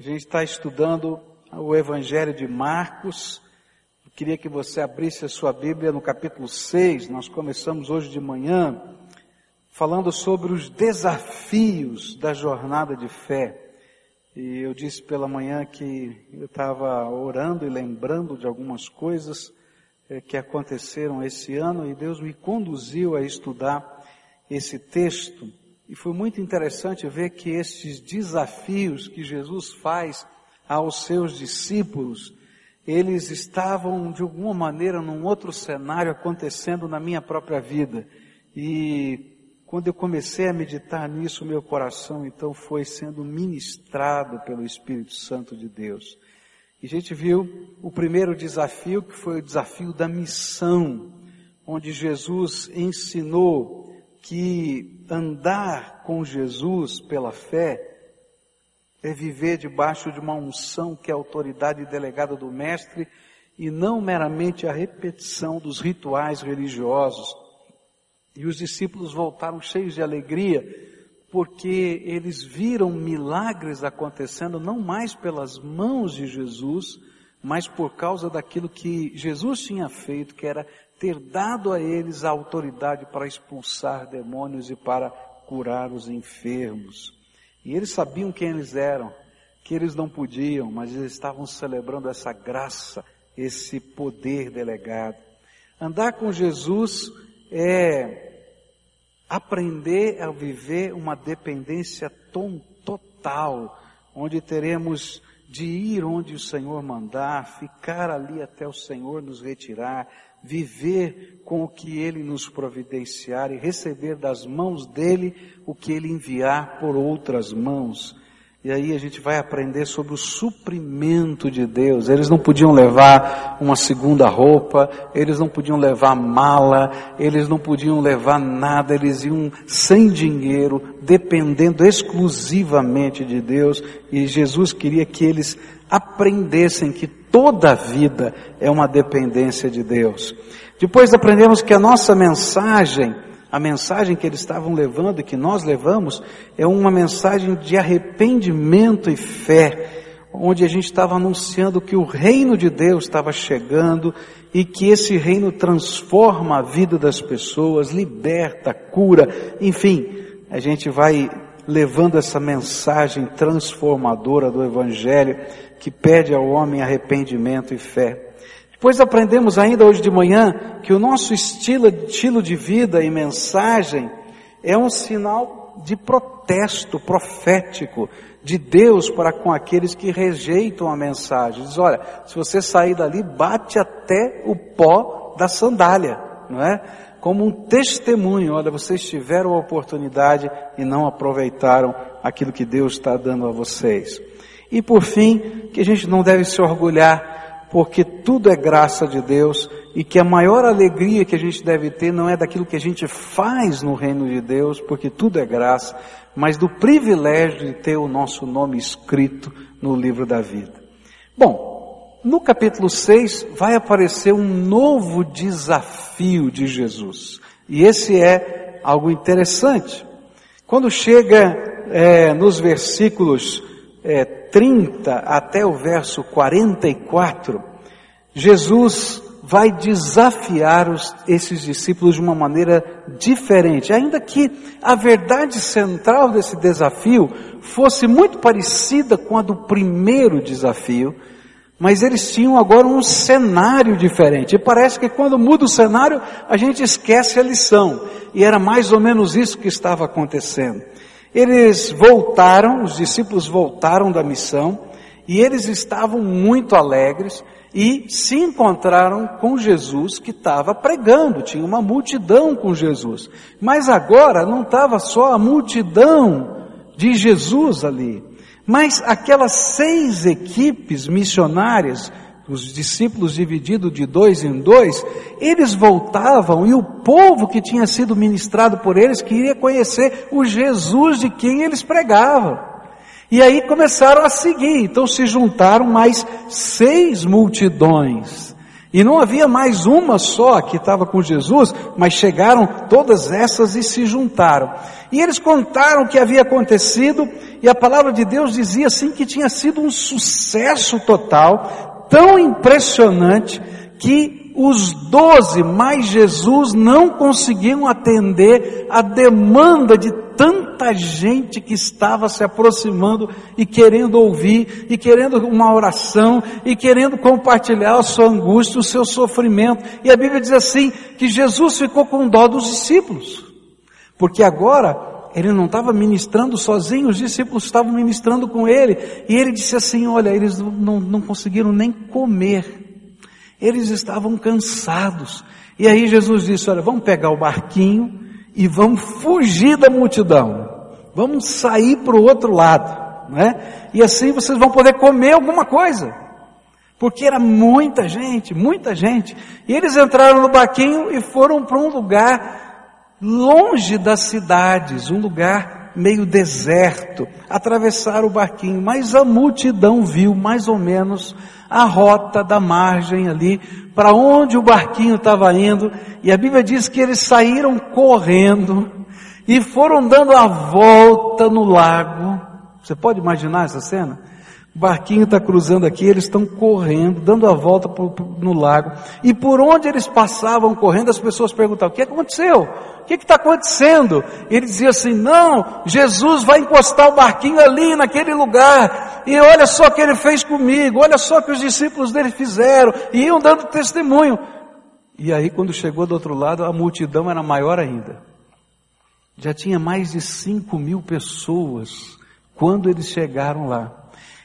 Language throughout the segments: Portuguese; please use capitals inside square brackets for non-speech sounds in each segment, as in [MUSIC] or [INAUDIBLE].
A gente está estudando o Evangelho de Marcos. Eu queria que você abrisse a sua Bíblia no capítulo 6. Nós começamos hoje de manhã falando sobre os desafios da jornada de fé. E eu disse pela manhã que eu estava orando e lembrando de algumas coisas eh, que aconteceram esse ano e Deus me conduziu a estudar esse texto. E foi muito interessante ver que esses desafios que Jesus faz aos seus discípulos, eles estavam de alguma maneira num outro cenário acontecendo na minha própria vida. E quando eu comecei a meditar nisso, meu coração então foi sendo ministrado pelo Espírito Santo de Deus. E a gente viu o primeiro desafio, que foi o desafio da missão, onde Jesus ensinou que andar com Jesus pela fé é viver debaixo de uma unção que é a autoridade delegada do Mestre e não meramente a repetição dos rituais religiosos. E os discípulos voltaram cheios de alegria, porque eles viram milagres acontecendo não mais pelas mãos de Jesus, mas por causa daquilo que Jesus tinha feito, que era ter dado a eles a autoridade para expulsar demônios e para curar os enfermos. E eles sabiam quem eles eram, que eles não podiam, mas eles estavam celebrando essa graça, esse poder delegado. Andar com Jesus é aprender a viver uma dependência total, onde teremos de ir onde o Senhor mandar, ficar ali até o Senhor nos retirar, viver com o que Ele nos providenciar e receber das mãos dEle o que Ele enviar por outras mãos. E aí a gente vai aprender sobre o suprimento de Deus. Eles não podiam levar uma segunda roupa, eles não podiam levar mala, eles não podiam levar nada, eles iam sem dinheiro, dependendo exclusivamente de Deus. E Jesus queria que eles aprendessem que toda a vida é uma dependência de Deus. Depois aprendemos que a nossa mensagem a mensagem que eles estavam levando e que nós levamos é uma mensagem de arrependimento e fé, onde a gente estava anunciando que o reino de Deus estava chegando e que esse reino transforma a vida das pessoas, liberta, cura, enfim, a gente vai levando essa mensagem transformadora do Evangelho que pede ao homem arrependimento e fé. Pois aprendemos ainda hoje de manhã que o nosso estilo, estilo de vida e mensagem é um sinal de protesto profético de Deus para com aqueles que rejeitam a mensagem. Diz, olha, se você sair dali, bate até o pó da sandália, não é? Como um testemunho, olha, vocês tiveram a oportunidade e não aproveitaram aquilo que Deus está dando a vocês. E por fim, que a gente não deve se orgulhar porque tudo é graça de Deus e que a maior alegria que a gente deve ter não é daquilo que a gente faz no reino de Deus, porque tudo é graça, mas do privilégio de ter o nosso nome escrito no livro da vida. Bom, no capítulo 6 vai aparecer um novo desafio de Jesus. E esse é algo interessante. Quando chega é, nos versículos é, 30 até o verso 44, Jesus vai desafiar os, esses discípulos de uma maneira diferente, ainda que a verdade central desse desafio fosse muito parecida com a do primeiro desafio, mas eles tinham agora um cenário diferente. E parece que quando muda o cenário, a gente esquece a lição. E era mais ou menos isso que estava acontecendo. Eles voltaram, os discípulos voltaram da missão, e eles estavam muito alegres e se encontraram com Jesus que estava pregando, tinha uma multidão com Jesus. Mas agora não estava só a multidão de Jesus ali, mas aquelas seis equipes missionárias os discípulos divididos de dois em dois, eles voltavam e o povo que tinha sido ministrado por eles queria conhecer o Jesus de quem eles pregavam. E aí começaram a seguir, então se juntaram mais seis multidões. E não havia mais uma só que estava com Jesus, mas chegaram todas essas e se juntaram. E eles contaram o que havia acontecido, e a palavra de Deus dizia assim que tinha sido um sucesso total, tão impressionante, que os doze mais Jesus não conseguiam atender a demanda de tanta gente que estava se aproximando e querendo ouvir, e querendo uma oração, e querendo compartilhar a sua angústia, o seu sofrimento. E a Bíblia diz assim, que Jesus ficou com dó dos discípulos. Porque agora, ele não estava ministrando sozinho, os discípulos estavam ministrando com ele. E ele disse assim, olha, eles não, não conseguiram nem comer. Eles estavam cansados. E aí Jesus disse, olha, vamos pegar o barquinho, e vamos fugir da multidão. Vamos sair para o outro lado, né? E assim vocês vão poder comer alguma coisa. Porque era muita gente, muita gente. E eles entraram no barquinho e foram para um lugar longe das cidades, um lugar meio deserto. Atravessaram o barquinho, mas a multidão viu mais ou menos a rota da margem ali, para onde o barquinho estava indo, e a Bíblia diz que eles saíram correndo e foram dando a volta no lago. Você pode imaginar essa cena? Barquinho está cruzando aqui, eles estão correndo, dando a volta no lago. E por onde eles passavam correndo, as pessoas perguntavam: o que aconteceu? O que está acontecendo? Ele dizia assim: não, Jesus vai encostar o barquinho ali, naquele lugar. E olha só o que ele fez comigo, olha só o que os discípulos dele fizeram. E iam dando testemunho. E aí, quando chegou do outro lado, a multidão era maior ainda. Já tinha mais de cinco mil pessoas quando eles chegaram lá.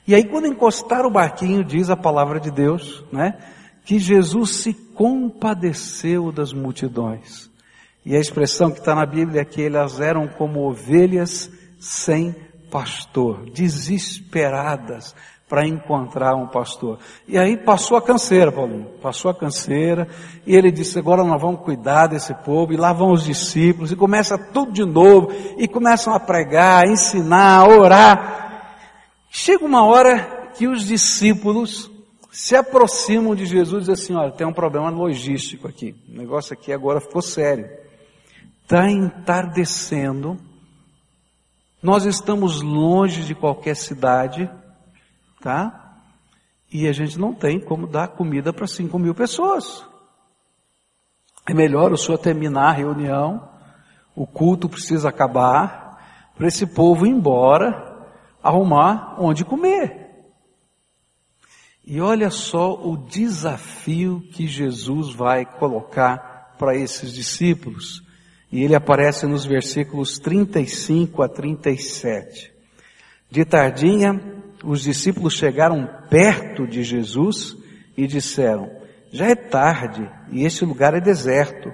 E aí quando encostaram o barquinho, diz a palavra de Deus, né? Que Jesus se compadeceu das multidões. E a expressão que está na Bíblia é que elas eram como ovelhas sem pastor, desesperadas para encontrar um pastor. E aí passou a canseira, Paulinho, passou a canseira, e ele disse, agora nós vamos cuidar desse povo, e lá vão os discípulos, e começa tudo de novo, e começam a pregar, a ensinar, a orar, Chega uma hora que os discípulos se aproximam de Jesus e dizem assim, olha, tem um problema logístico aqui. O negócio aqui agora ficou sério. Está entardecendo. Nós estamos longe de qualquer cidade, tá? E a gente não tem como dar comida para 5 mil pessoas. É melhor o senhor terminar a reunião, o culto precisa acabar, para esse povo ir embora, arrumar onde comer. E olha só o desafio que Jesus vai colocar para esses discípulos. E ele aparece nos versículos 35 a 37. De tardinha, os discípulos chegaram perto de Jesus e disseram: Já é tarde e este lugar é deserto.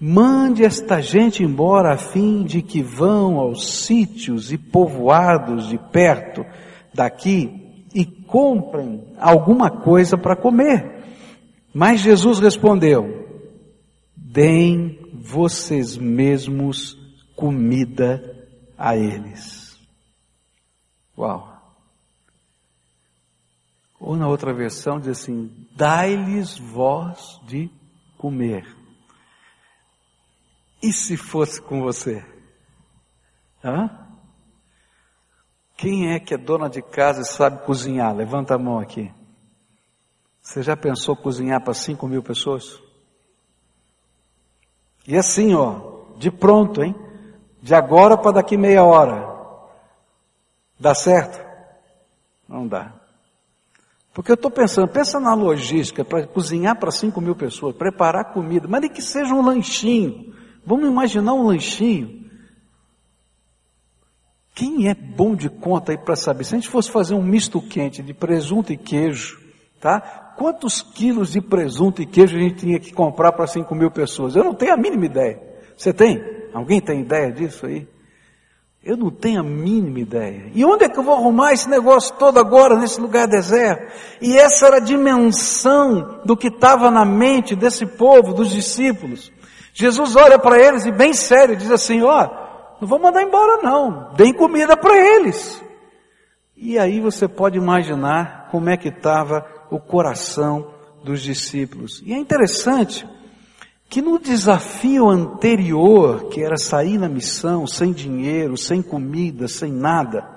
Mande esta gente embora a fim de que vão aos sítios e povoados de perto daqui e comprem alguma coisa para comer. Mas Jesus respondeu: Deem vocês mesmos comida a eles. Uau! Ou na outra versão diz assim: Dai-lhes vós de comer. E se fosse com você? Hã? Quem é que é dona de casa e sabe cozinhar? Levanta a mão aqui. Você já pensou cozinhar para 5 mil pessoas? E assim, ó, de pronto, hein? De agora para daqui meia hora. Dá certo? Não dá. Porque eu estou pensando, pensa na logística, para cozinhar para 5 mil pessoas, preparar comida, mas nem que seja um lanchinho. Vamos imaginar um lanchinho. Quem é bom de conta aí para saber? Se a gente fosse fazer um misto quente de presunto e queijo, tá? Quantos quilos de presunto e queijo a gente tinha que comprar para 5 mil pessoas? Eu não tenho a mínima ideia. Você tem? Alguém tem ideia disso aí? Eu não tenho a mínima ideia. E onde é que eu vou arrumar esse negócio todo agora, nesse lugar deserto? E essa era a dimensão do que estava na mente desse povo, dos discípulos. Jesus olha para eles e bem sério diz assim, ó, não vou mandar embora não, deem comida para eles. E aí você pode imaginar como é que estava o coração dos discípulos. E é interessante que no desafio anterior, que era sair na missão sem dinheiro, sem comida, sem nada,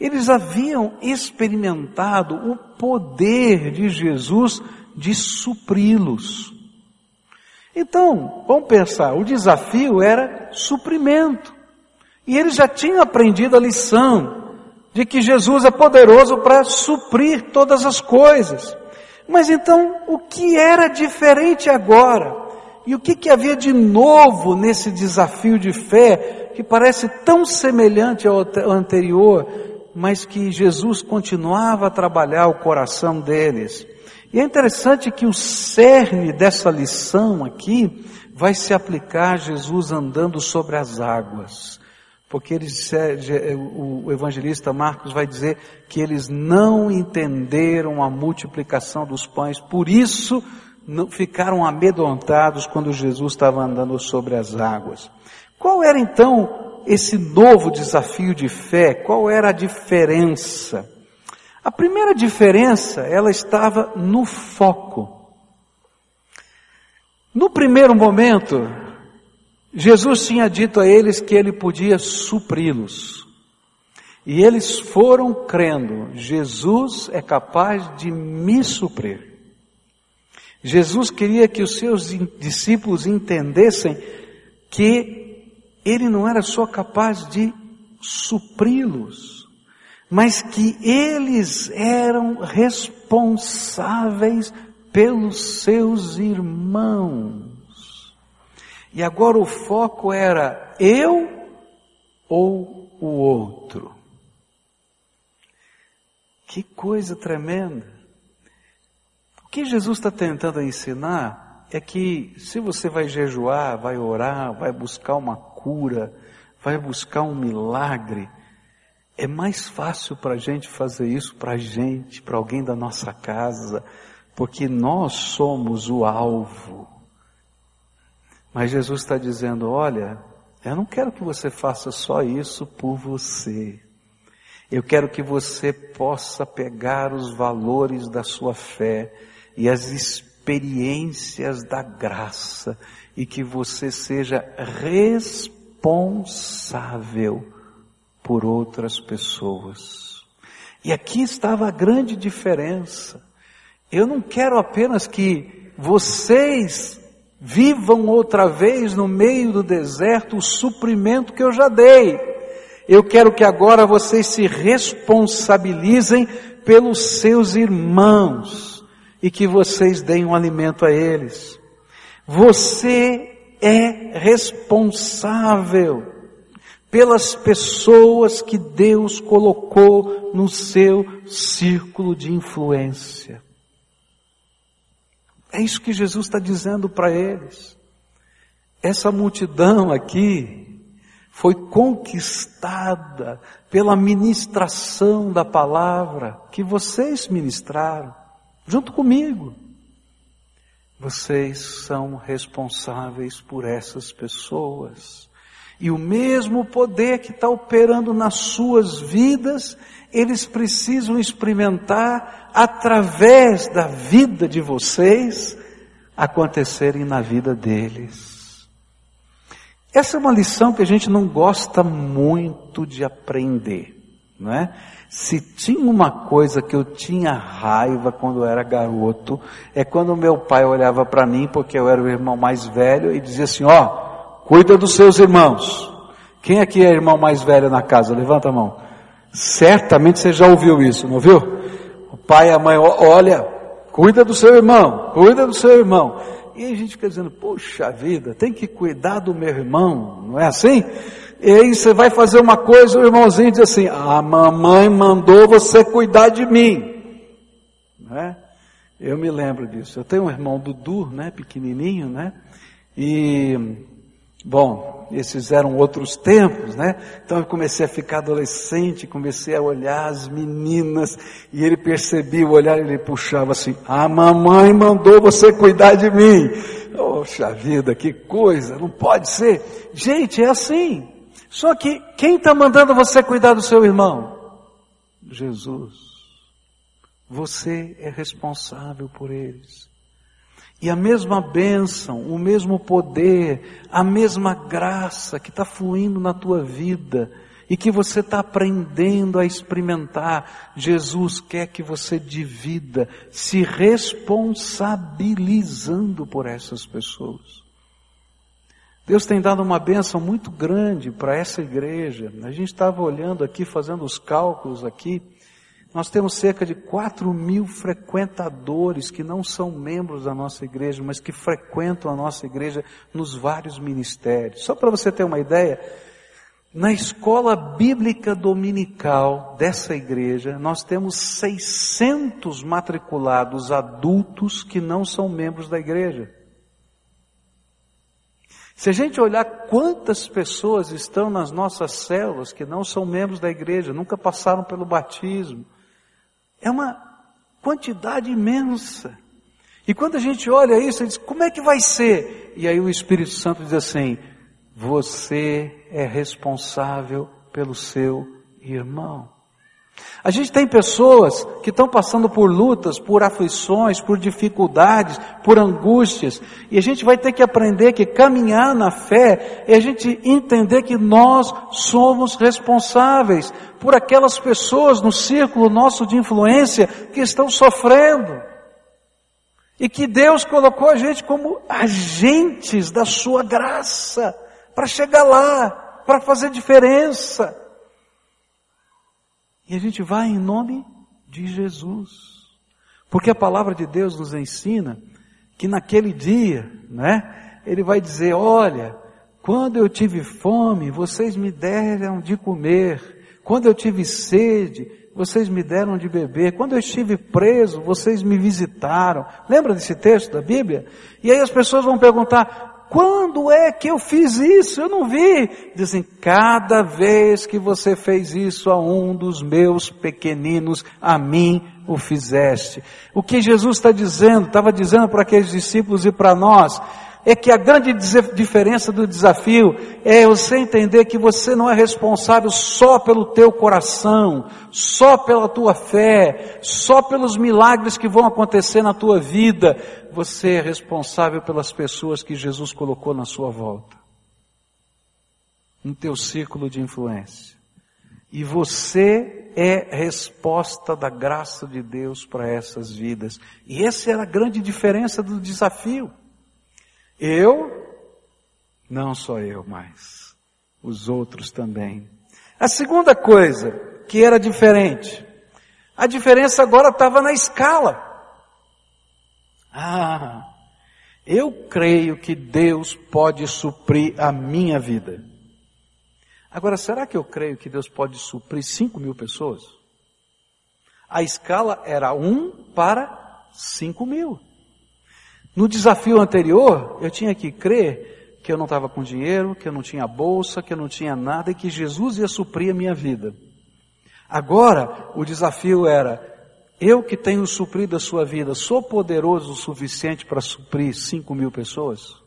eles haviam experimentado o poder de Jesus de supri-los. Então, vamos pensar, o desafio era suprimento. E eles já tinham aprendido a lição de que Jesus é poderoso para suprir todas as coisas. Mas então, o que era diferente agora? E o que, que havia de novo nesse desafio de fé, que parece tão semelhante ao anterior, mas que Jesus continuava a trabalhar o coração deles? E é interessante que o cerne dessa lição aqui vai se aplicar a Jesus andando sobre as águas. Porque eles, o evangelista Marcos vai dizer que eles não entenderam a multiplicação dos pães, por isso ficaram amedrontados quando Jesus estava andando sobre as águas. Qual era então esse novo desafio de fé? Qual era a diferença? A primeira diferença, ela estava no foco. No primeiro momento, Jesus tinha dito a eles que ele podia supri-los. E eles foram crendo, Jesus é capaz de me suprir. Jesus queria que os seus discípulos entendessem que ele não era só capaz de supri-los, mas que eles eram responsáveis pelos seus irmãos. E agora o foco era eu ou o outro. Que coisa tremenda que Jesus está tentando ensinar é que se você vai jejuar, vai orar, vai buscar uma cura, vai buscar um milagre, é mais fácil para a gente fazer isso para a gente, para alguém da nossa casa, porque nós somos o alvo. Mas Jesus está dizendo: olha, eu não quero que você faça só isso por você. Eu quero que você possa pegar os valores da sua fé e as experiências da graça e que você seja responsável por outras pessoas. E aqui estava a grande diferença. Eu não quero apenas que vocês vivam outra vez no meio do deserto o suprimento que eu já dei. Eu quero que agora vocês se responsabilizem pelos seus irmãos e que vocês deem um alimento a eles. Você é responsável pelas pessoas que Deus colocou no seu círculo de influência. É isso que Jesus está dizendo para eles. Essa multidão aqui foi conquistada pela ministração da palavra que vocês ministraram junto comigo. Vocês são responsáveis por essas pessoas. E o mesmo poder que está operando nas suas vidas, eles precisam experimentar através da vida de vocês acontecerem na vida deles. Essa é uma lição que a gente não gosta muito de aprender, não é? Se tinha uma coisa que eu tinha raiva quando eu era garoto, é quando meu pai olhava para mim, porque eu era o irmão mais velho, e dizia assim: Ó, cuida dos seus irmãos. Quem aqui é irmão mais velho na casa? Levanta a mão. Certamente você já ouviu isso, não ouviu? O pai e a mãe, olha, cuida do seu irmão, cuida do seu irmão. E a gente fica dizendo, poxa vida, tem que cuidar do meu irmão, não é assim? E aí você vai fazer uma coisa, o irmãozinho diz assim: A mamãe mandou você cuidar de mim. Né? Eu me lembro disso. Eu tenho um irmão Dudu, né, pequenininho, né? E, bom, esses eram outros tempos, né? Então eu comecei a ficar adolescente, comecei a olhar as meninas, e ele percebia o olhar, ele puxava assim: A mamãe mandou você cuidar de mim. Poxa vida, que coisa, não pode ser. Gente, é assim. Só que quem está mandando você cuidar do seu irmão? Jesus. Você é responsável por eles. E a mesma bênção, o mesmo poder, a mesma graça que está fluindo na tua vida e que você está aprendendo a experimentar, Jesus quer que você divida, se responsabilizando por essas pessoas. Deus tem dado uma bênção muito grande para essa igreja. A gente estava olhando aqui, fazendo os cálculos aqui, nós temos cerca de 4 mil frequentadores que não são membros da nossa igreja, mas que frequentam a nossa igreja nos vários ministérios. Só para você ter uma ideia, na escola bíblica dominical dessa igreja, nós temos 600 matriculados adultos que não são membros da igreja. Se a gente olhar quantas pessoas estão nas nossas células que não são membros da igreja, nunca passaram pelo batismo, é uma quantidade imensa. E quando a gente olha isso, a diz, como é que vai ser? E aí o Espírito Santo diz assim, você é responsável pelo seu irmão. A gente tem pessoas que estão passando por lutas, por aflições, por dificuldades, por angústias, e a gente vai ter que aprender que caminhar na fé é a gente entender que nós somos responsáveis por aquelas pessoas no círculo nosso de influência que estão sofrendo. E que Deus colocou a gente como agentes da sua graça para chegar lá, para fazer diferença. E a gente vai em nome de Jesus. Porque a palavra de Deus nos ensina que naquele dia, né, ele vai dizer: Olha, quando eu tive fome, vocês me deram de comer. Quando eu tive sede, vocês me deram de beber. Quando eu estive preso, vocês me visitaram. Lembra desse texto da Bíblia? E aí as pessoas vão perguntar: quando é que eu fiz isso? Eu não vi. Dizem, cada vez que você fez isso a um dos meus pequeninos, a mim o fizeste. O que Jesus está dizendo, estava dizendo para aqueles discípulos e para nós, é que a grande diferença do desafio é você entender que você não é responsável só pelo teu coração, só pela tua fé, só pelos milagres que vão acontecer na tua vida. Você é responsável pelas pessoas que Jesus colocou na sua volta, no teu círculo de influência. E você é resposta da graça de Deus para essas vidas. E essa era a grande diferença do desafio. Eu, não só eu, mas os outros também. A segunda coisa que era diferente, a diferença agora estava na escala. Ah, eu creio que Deus pode suprir a minha vida. Agora, será que eu creio que Deus pode suprir 5 mil pessoas? A escala era um para 5 mil. No desafio anterior, eu tinha que crer que eu não estava com dinheiro, que eu não tinha bolsa, que eu não tinha nada e que Jesus ia suprir a minha vida. Agora, o desafio era, eu que tenho suprido a sua vida, sou poderoso o suficiente para suprir cinco mil pessoas?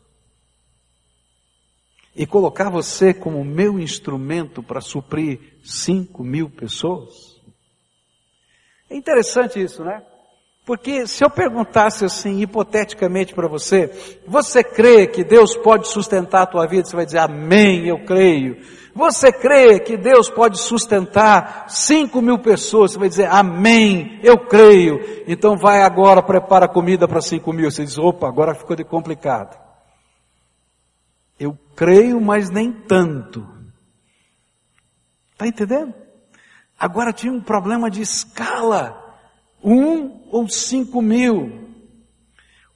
E colocar você como meu instrumento para suprir cinco mil pessoas? É interessante isso, né? Porque se eu perguntasse assim, hipoteticamente para você, você crê que Deus pode sustentar a tua vida? Você vai dizer, amém, eu creio. Você crê que Deus pode sustentar cinco mil pessoas? Você vai dizer, amém, eu creio. Então vai agora, prepara comida para cinco mil. Você diz, opa, agora ficou de complicado. Eu creio, mas nem tanto. Está entendendo? Agora tinha um problema de escala um ou cinco mil.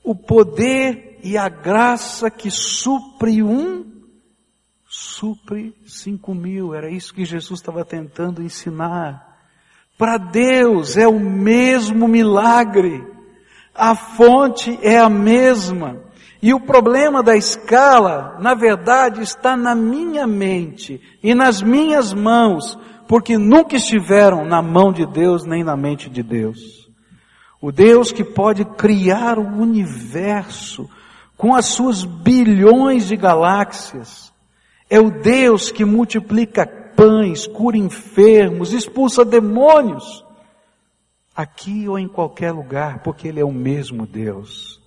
O poder e a graça que supre um, supre cinco mil. Era isso que Jesus estava tentando ensinar. Para Deus é o mesmo milagre. A fonte é a mesma. E o problema da escala, na verdade, está na minha mente e nas minhas mãos, porque nunca estiveram na mão de Deus nem na mente de Deus. O Deus que pode criar o universo com as suas bilhões de galáxias, é o Deus que multiplica pães, cura enfermos, expulsa demônios. aqui ou em qualquer lugar, porque Ele é o mesmo Deus.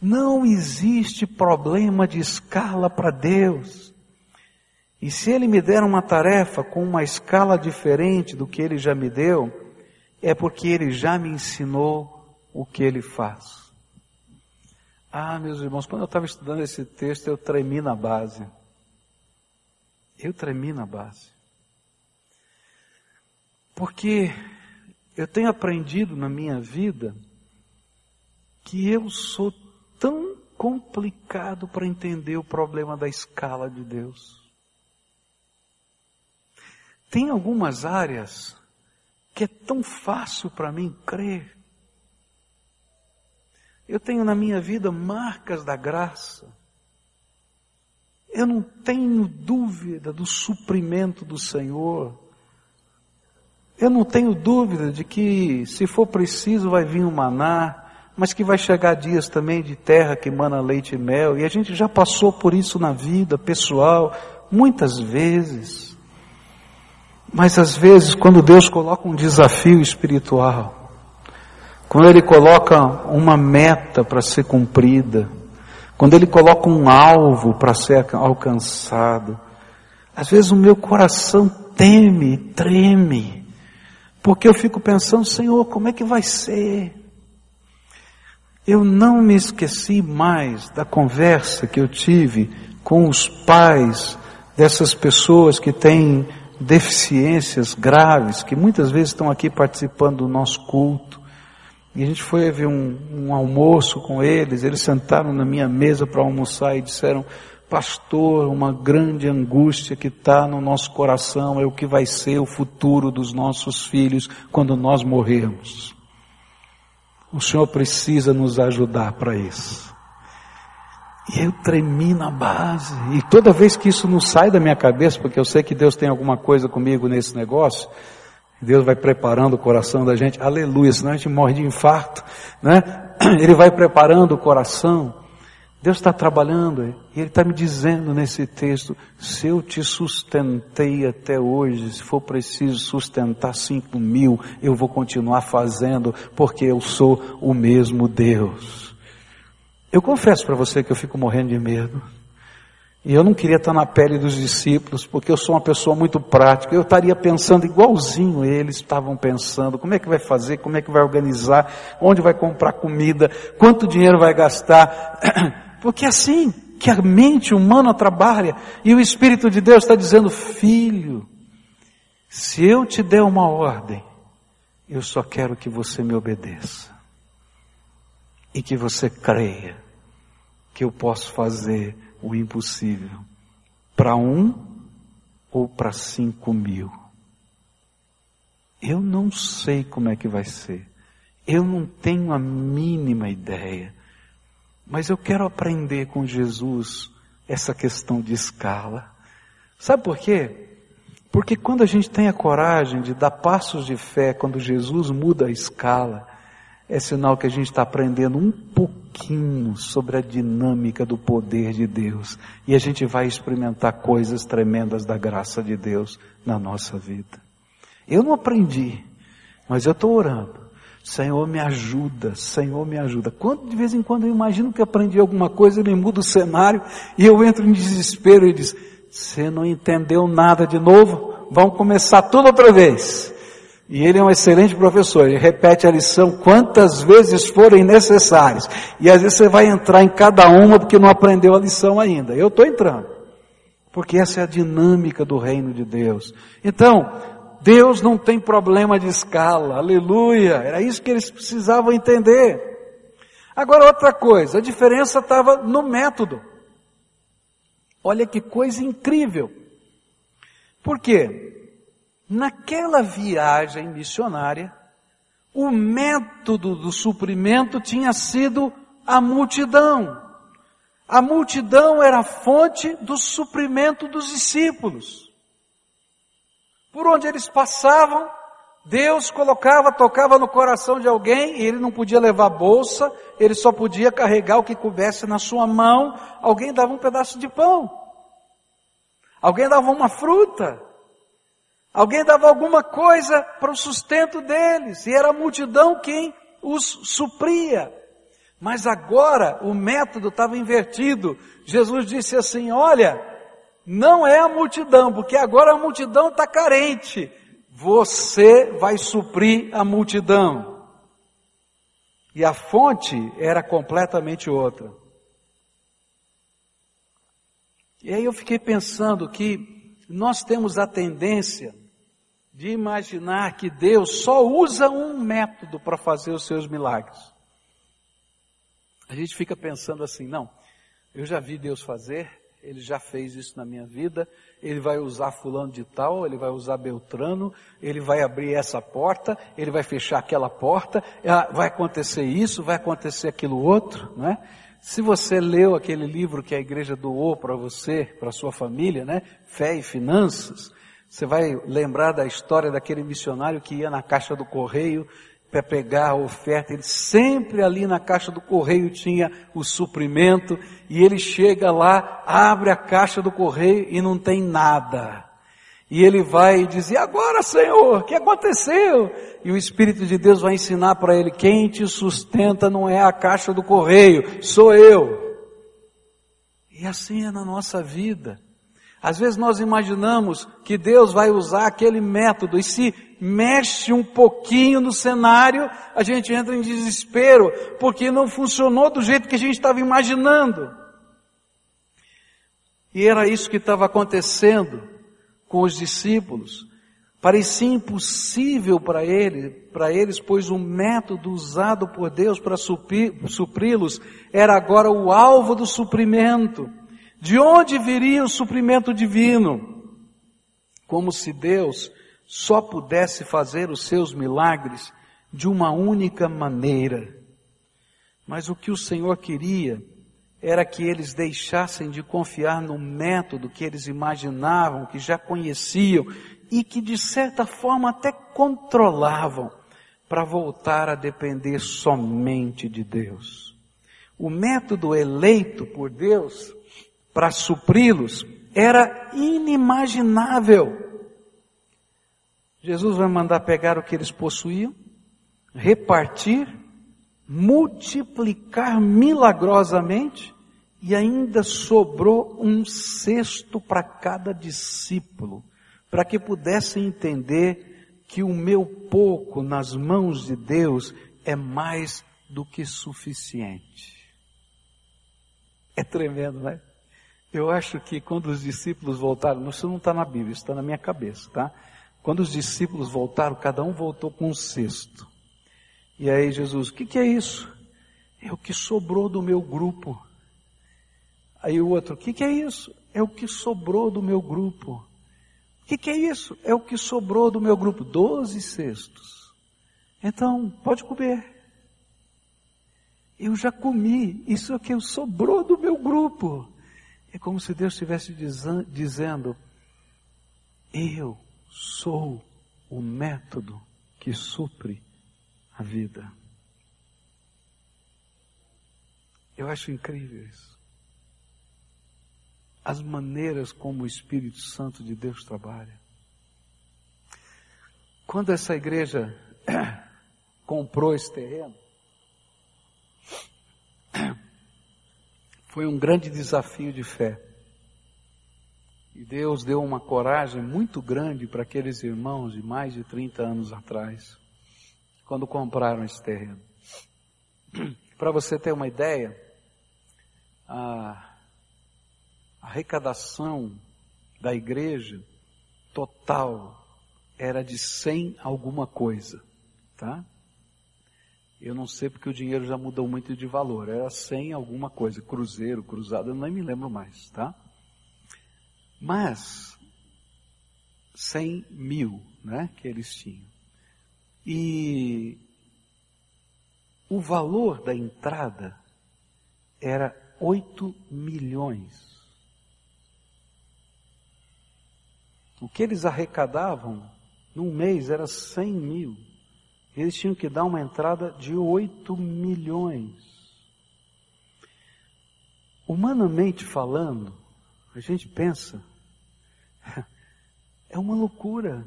Não existe problema de escala para Deus. E se Ele me der uma tarefa com uma escala diferente do que Ele já me deu, é porque Ele já me ensinou o que Ele faz. Ah, meus irmãos, quando eu estava estudando esse texto, eu tremi na base. Eu tremi na base. Porque eu tenho aprendido na minha vida que eu sou tão complicado para entender o problema da escala de Deus. Tem algumas áreas que é tão fácil para mim crer. Eu tenho na minha vida marcas da graça. Eu não tenho dúvida do suprimento do Senhor. Eu não tenho dúvida de que, se for preciso, vai vir um maná, mas que vai chegar dias também de terra que mana leite e mel, e a gente já passou por isso na vida pessoal, muitas vezes. Mas às vezes, quando Deus coloca um desafio espiritual, quando Ele coloca uma meta para ser cumprida, quando Ele coloca um alvo para ser alcançado, às vezes o meu coração teme, treme, porque eu fico pensando, Senhor, como é que vai ser? Eu não me esqueci mais da conversa que eu tive com os pais dessas pessoas que têm deficiências graves, que muitas vezes estão aqui participando do nosso culto. E a gente foi ver um, um almoço com eles, eles sentaram na minha mesa para almoçar e disseram, pastor, uma grande angústia que está no nosso coração é o que vai ser o futuro dos nossos filhos quando nós morrermos. O Senhor precisa nos ajudar para isso. E eu tremi na base. E toda vez que isso não sai da minha cabeça, porque eu sei que Deus tem alguma coisa comigo nesse negócio, Deus vai preparando o coração da gente, aleluia, senão a gente morre de infarto, né? [CLEARS THROAT] Ele vai preparando o coração. Deus está trabalhando e Ele está me dizendo nesse texto: se eu te sustentei até hoje, se for preciso sustentar cinco mil, eu vou continuar fazendo, porque eu sou o mesmo Deus. Eu confesso para você que eu fico morrendo de medo. E eu não queria estar na pele dos discípulos, porque eu sou uma pessoa muito prática. Eu estaria pensando igualzinho eles estavam pensando: como é que vai fazer, como é que vai organizar, onde vai comprar comida, quanto dinheiro vai gastar. [CLEARS THROAT] Porque é assim que a mente humana trabalha. E o Espírito de Deus está dizendo: filho, se eu te der uma ordem, eu só quero que você me obedeça e que você creia que eu posso fazer o impossível para um ou para cinco mil. Eu não sei como é que vai ser. Eu não tenho a mínima ideia. Mas eu quero aprender com Jesus essa questão de escala. Sabe por quê? Porque quando a gente tem a coragem de dar passos de fé, quando Jesus muda a escala, é sinal que a gente está aprendendo um pouquinho sobre a dinâmica do poder de Deus. E a gente vai experimentar coisas tremendas da graça de Deus na nossa vida. Eu não aprendi, mas eu estou orando. Senhor me ajuda, Senhor me ajuda. Quando de vez em quando eu imagino que aprendi alguma coisa, ele muda o cenário e eu entro em desespero e diz: Você não entendeu nada de novo? Vamos começar tudo outra vez. E ele é um excelente professor, ele repete a lição quantas vezes forem necessárias. E às vezes você vai entrar em cada uma porque não aprendeu a lição ainda. Eu estou entrando. Porque essa é a dinâmica do reino de Deus. Então, Deus não tem problema de escala, aleluia. Era isso que eles precisavam entender. Agora outra coisa, a diferença estava no método. Olha que coisa incrível. Por quê? Naquela viagem missionária, o método do suprimento tinha sido a multidão. A multidão era a fonte do suprimento dos discípulos. Por onde eles passavam, Deus colocava, tocava no coração de alguém, e ele não podia levar bolsa, ele só podia carregar o que coubesse na sua mão. Alguém dava um pedaço de pão, alguém dava uma fruta, Alguém dava alguma coisa para o sustento deles, e era a multidão quem os supria. Mas agora o método estava invertido. Jesus disse assim: Olha, não é a multidão, porque agora a multidão está carente. Você vai suprir a multidão. E a fonte era completamente outra. E aí eu fiquei pensando que nós temos a tendência de imaginar que Deus só usa um método para fazer os seus milagres. A gente fica pensando assim, não, eu já vi Deus fazer, ele já fez isso na minha vida, ele vai usar fulano de tal, ele vai usar Beltrano, ele vai abrir essa porta, ele vai fechar aquela porta, ah, vai acontecer isso, vai acontecer aquilo outro, não é? Se você leu aquele livro que a igreja doou para você, para sua família, né? Fé e Finanças, você vai lembrar da história daquele missionário que ia na caixa do correio para pegar a oferta. Ele sempre ali na caixa do correio tinha o suprimento e ele chega lá, abre a caixa do correio e não tem nada. E ele vai dizer, agora Senhor, o que aconteceu? E o Espírito de Deus vai ensinar para ele, quem te sustenta não é a caixa do correio, sou eu. E assim é na nossa vida. Às vezes nós imaginamos que Deus vai usar aquele método e se mexe um pouquinho no cenário, a gente entra em desespero, porque não funcionou do jeito que a gente estava imaginando. E era isso que estava acontecendo com os discípulos. Parecia impossível para para eles, pois o método usado por Deus para supri-los era agora o alvo do suprimento. De onde viria o suprimento divino? Como se Deus só pudesse fazer os seus milagres de uma única maneira. Mas o que o Senhor queria era que eles deixassem de confiar no método que eles imaginavam, que já conheciam e que de certa forma até controlavam, para voltar a depender somente de Deus. O método eleito por Deus para supri-los era inimaginável. Jesus vai mandar pegar o que eles possuíam, repartir, multiplicar milagrosamente e ainda sobrou um cesto para cada discípulo, para que pudessem entender que o meu pouco nas mãos de Deus é mais do que suficiente. É tremendo, né? Eu acho que quando os discípulos voltaram, isso não está na Bíblia, isso está na minha cabeça, tá? Quando os discípulos voltaram, cada um voltou com um cesto. E aí Jesus, o que, que é isso? É o que sobrou do meu grupo. Aí o outro, o que, que é isso? É o que sobrou do meu grupo. O que, que é isso? É o que sobrou do meu grupo. Doze cestos. Então, pode comer. Eu já comi, isso é o que sobrou do meu grupo. É como se Deus estivesse dizendo: Eu sou o método que supre a vida. Eu acho incrível isso. As maneiras como o Espírito Santo de Deus trabalha. Quando essa igreja [CLEARS THROAT] comprou esse terreno, [CLEARS THROAT] foi um grande desafio de fé. E Deus deu uma coragem muito grande para aqueles irmãos de mais de 30 anos atrás, quando compraram esse terreno. [CLEARS THROAT] Para você ter uma ideia, a arrecadação da igreja total era de 100 alguma coisa, tá? Eu não sei porque o dinheiro já mudou muito de valor. Era 100 alguma coisa, cruzeiro, cruzado, eu nem me lembro mais, tá? Mas, 100 mil, né, que eles tinham. E o valor da entrada era 8 milhões. O que eles arrecadavam num mês era 100 mil eles tinham que dar uma entrada de 8 milhões. Humanamente falando, a gente pensa, [LAUGHS] é uma loucura.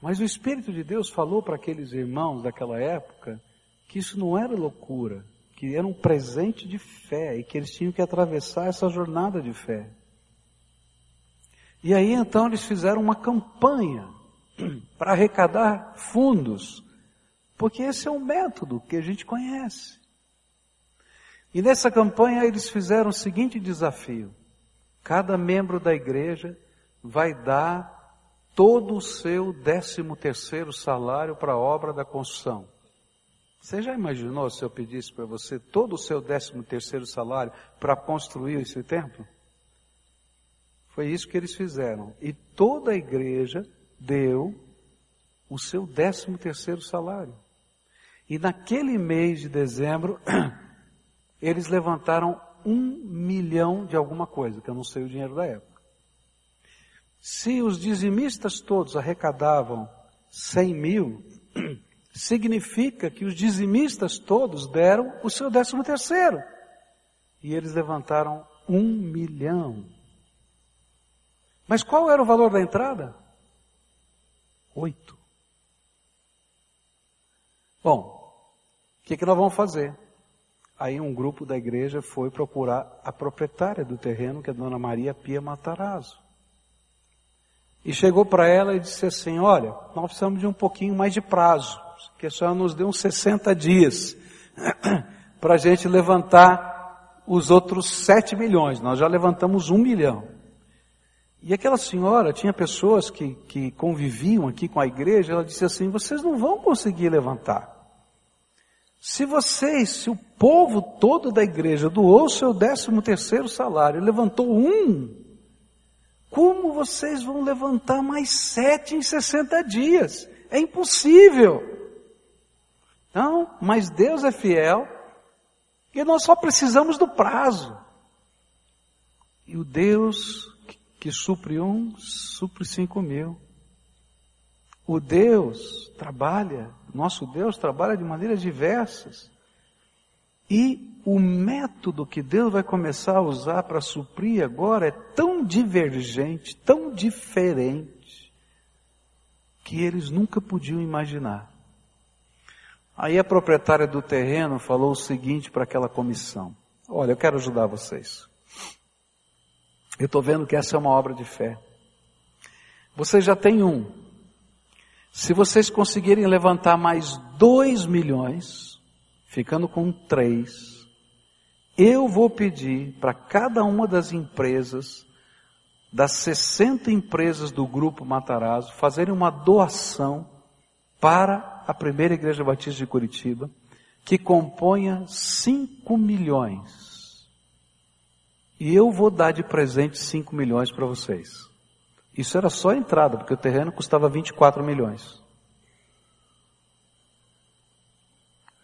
Mas o Espírito de Deus falou para aqueles irmãos daquela época que isso não era loucura, que era um presente de fé e que eles tinham que atravessar essa jornada de fé. E aí então eles fizeram uma campanha [CLEARS THROAT] para arrecadar fundos, porque esse é um método que a gente conhece. E nessa campanha eles fizeram o seguinte desafio: cada membro da igreja vai dar todo o seu décimo terceiro salário para a obra da construção. Você já imaginou se eu pedisse para você todo o seu décimo terceiro salário para construir esse templo? Foi isso que eles fizeram. E toda a igreja deu o seu décimo terceiro salário. E naquele mês de dezembro, [CLEARS THROAT] eles levantaram um milhão de alguma coisa, que eu não sei o dinheiro da época. Se os dizimistas todos arrecadavam 100 mil, [CLEARS THROAT] significa que os dizimistas todos deram o seu décimo terceiro. E eles levantaram um milhão. Mas qual era o valor da entrada? Oito. Bom, o que, que nós vamos fazer? Aí um grupo da igreja foi procurar a proprietária do terreno, que é a dona Maria Pia Matarazzo. E chegou para ela e disse assim: Olha, nós precisamos de um pouquinho mais de prazo, que a senhora nos deu uns 60 dias [CLEARS THROAT] para a gente levantar os outros 7 milhões. Nós já levantamos um milhão. E aquela senhora, tinha pessoas que, que conviviam aqui com a igreja, ela disse assim: Vocês não vão conseguir levantar. Se vocês, se o povo todo da igreja doou seu décimo terceiro salário, levantou um, como vocês vão levantar mais sete em 60 dias? É impossível. Não, mas Deus é fiel e nós só precisamos do prazo. E o Deus que supre um, supre cinco mil. O Deus trabalha, nosso Deus trabalha de maneiras diversas. E o método que Deus vai começar a usar para suprir agora é tão divergente, tão diferente, que eles nunca podiam imaginar. Aí a proprietária do terreno falou o seguinte para aquela comissão: Olha, eu quero ajudar vocês. Eu estou vendo que essa é uma obra de fé. Vocês já têm um. Se vocês conseguirem levantar mais dois milhões, ficando com três, eu vou pedir para cada uma das empresas, das 60 empresas do Grupo Matarazzo, fazerem uma doação para a primeira Igreja Batista de Curitiba, que componha 5 milhões. E eu vou dar de presente 5 milhões para vocês. Isso era só a entrada, porque o terreno custava 24 milhões.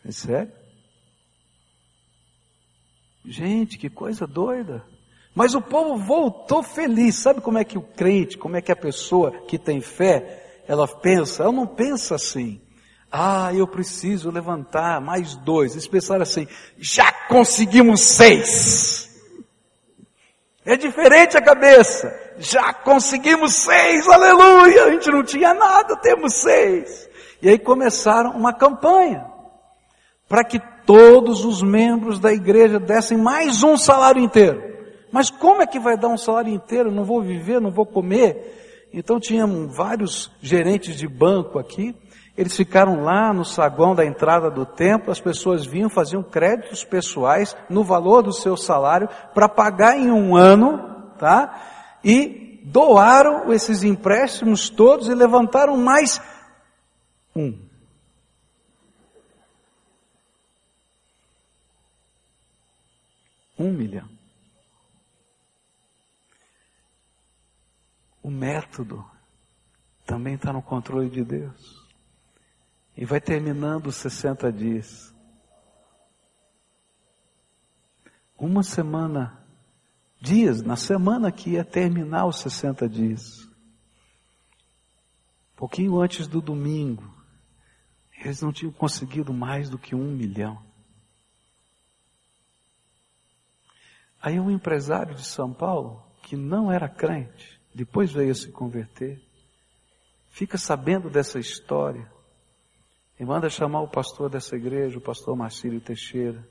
É sério? Gente, que coisa doida. Mas o povo voltou feliz. Sabe como é que o crente, como é que a pessoa que tem fé, ela pensa? Ela não pensa assim. Ah, eu preciso levantar mais dois. Eles pensaram assim, já conseguimos seis. É diferente a cabeça. Já conseguimos seis, aleluia! A gente não tinha nada, temos seis. E aí começaram uma campanha para que todos os membros da igreja dessem mais um salário inteiro. Mas como é que vai dar um salário inteiro? Não vou viver, não vou comer. Então tinham vários gerentes de banco aqui. Eles ficaram lá no saguão da entrada do templo, as pessoas vinham, faziam créditos pessoais no valor do seu salário para pagar em um ano, tá? E doaram esses empréstimos todos e levantaram mais um. Um milhão. O método também está no controle de Deus. E vai terminando os 60 dias. Uma semana, dias, na semana que ia terminar os 60 dias. Pouquinho antes do domingo, eles não tinham conseguido mais do que um milhão. Aí um empresário de São Paulo, que não era crente, depois veio a se converter, fica sabendo dessa história e manda chamar o pastor dessa igreja, o pastor Marcílio Teixeira.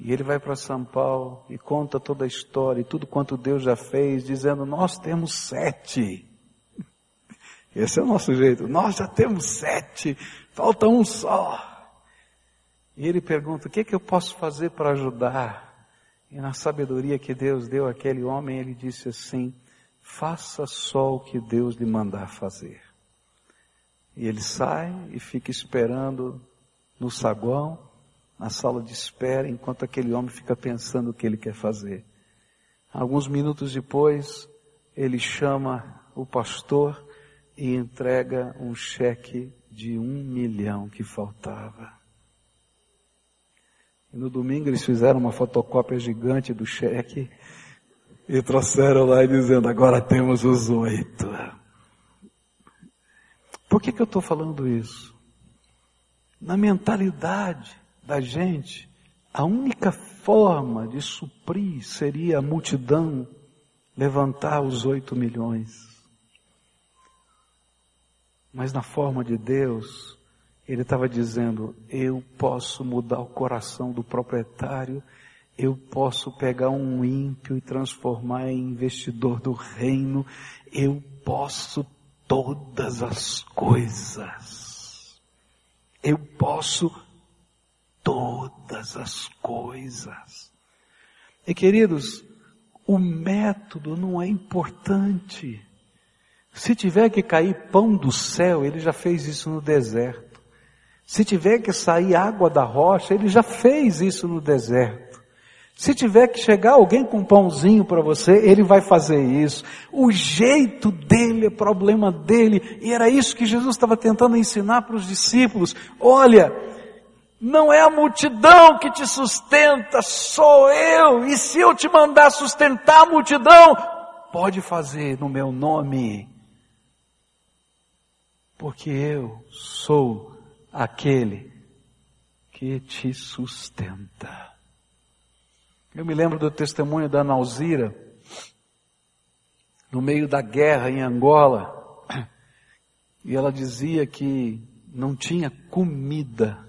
E ele vai para São Paulo e conta toda a história e tudo quanto Deus já fez, dizendo: Nós temos sete. [LAUGHS] Esse é o nosso jeito. Nós já temos sete, falta um só. E ele pergunta: O que, é que eu posso fazer para ajudar? E na sabedoria que Deus deu àquele homem, ele disse assim: Faça só o que Deus lhe mandar fazer. E ele sai e fica esperando no saguão, na sala de espera, enquanto aquele homem fica pensando o que ele quer fazer. Alguns minutos depois, ele chama o pastor e entrega um cheque de um milhão que faltava. E no domingo eles fizeram uma fotocópia gigante do cheque e trouxeram lá dizendo, agora temos os oito. Por que, que eu estou falando isso? Na mentalidade da gente, a única forma de suprir seria a multidão levantar os oito milhões. Mas na forma de Deus, ele estava dizendo: eu posso mudar o coração do proprietário, eu posso pegar um ímpio e transformar em investidor do reino, eu posso todas as coisas. Eu posso todas as coisas. E queridos, o método não é importante. Se tiver que cair pão do céu, ele já fez isso no deserto. Se tiver que sair água da rocha, ele já fez isso no deserto. Se tiver que chegar alguém com um pãozinho para você, ele vai fazer isso. O jeito dele é problema dele. E era isso que Jesus estava tentando ensinar para os discípulos. Olha, não é a multidão que te sustenta, sou eu. E se eu te mandar sustentar a multidão, pode fazer no meu nome. Porque eu sou aquele que te sustenta. Eu me lembro do testemunho da Nauzira, no meio da guerra em Angola, e ela dizia que não tinha comida.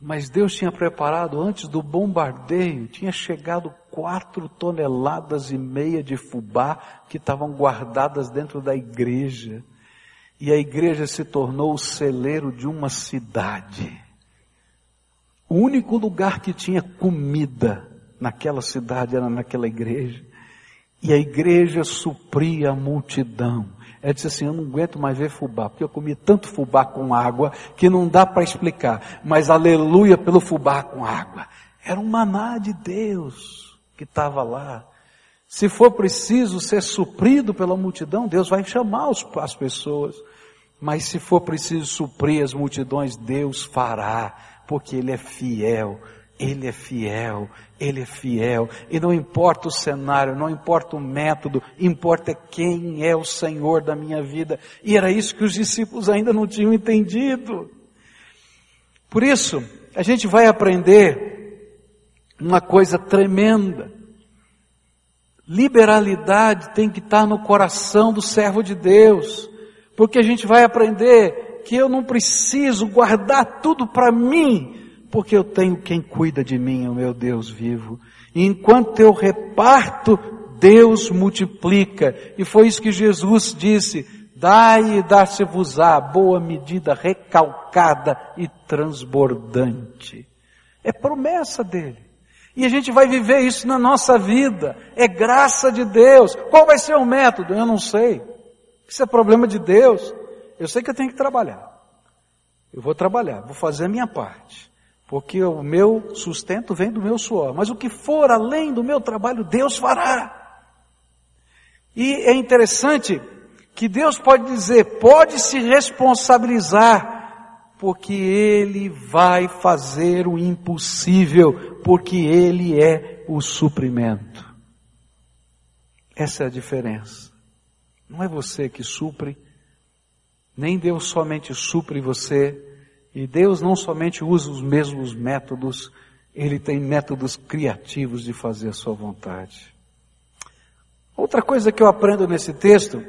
Mas Deus tinha preparado antes do bombardeio, tinha chegado quatro toneladas e meia de fubá que estavam guardadas dentro da igreja. E a igreja se tornou o celeiro de uma cidade. O único lugar que tinha comida naquela cidade era naquela igreja. E a igreja supria a multidão. Ela disse assim, eu não aguento mais ver fubá, porque eu comi tanto fubá com água que não dá para explicar. Mas aleluia pelo fubá com água. Era um maná de Deus que estava lá. Se for preciso ser suprido pela multidão, Deus vai chamar as pessoas. Mas se for preciso suprir as multidões, Deus fará porque Ele é fiel, Ele é fiel, Ele é fiel. E não importa o cenário, não importa o método, importa quem é o Senhor da minha vida. E era isso que os discípulos ainda não tinham entendido. Por isso, a gente vai aprender uma coisa tremenda. Liberalidade tem que estar no coração do servo de Deus, porque a gente vai aprender que eu não preciso guardar tudo para mim, porque eu tenho quem cuida de mim, o meu Deus vivo. E enquanto eu reparto, Deus multiplica. E foi isso que Jesus disse: Dai e dar-se-vos-á, boa medida, recalcada e transbordante. É promessa dele. E a gente vai viver isso na nossa vida. É graça de Deus. Qual vai ser o método? Eu não sei. Isso é problema de Deus. Eu sei que eu tenho que trabalhar. Eu vou trabalhar, vou fazer a minha parte. Porque o meu sustento vem do meu suor. Mas o que for além do meu trabalho, Deus fará. E é interessante que Deus pode dizer, pode se responsabilizar, porque Ele vai fazer o impossível, porque Ele é o suprimento. Essa é a diferença. Não é você que supre, nem Deus somente supre você, e Deus não somente usa os mesmos métodos, Ele tem métodos criativos de fazer a sua vontade. Outra coisa que eu aprendo nesse texto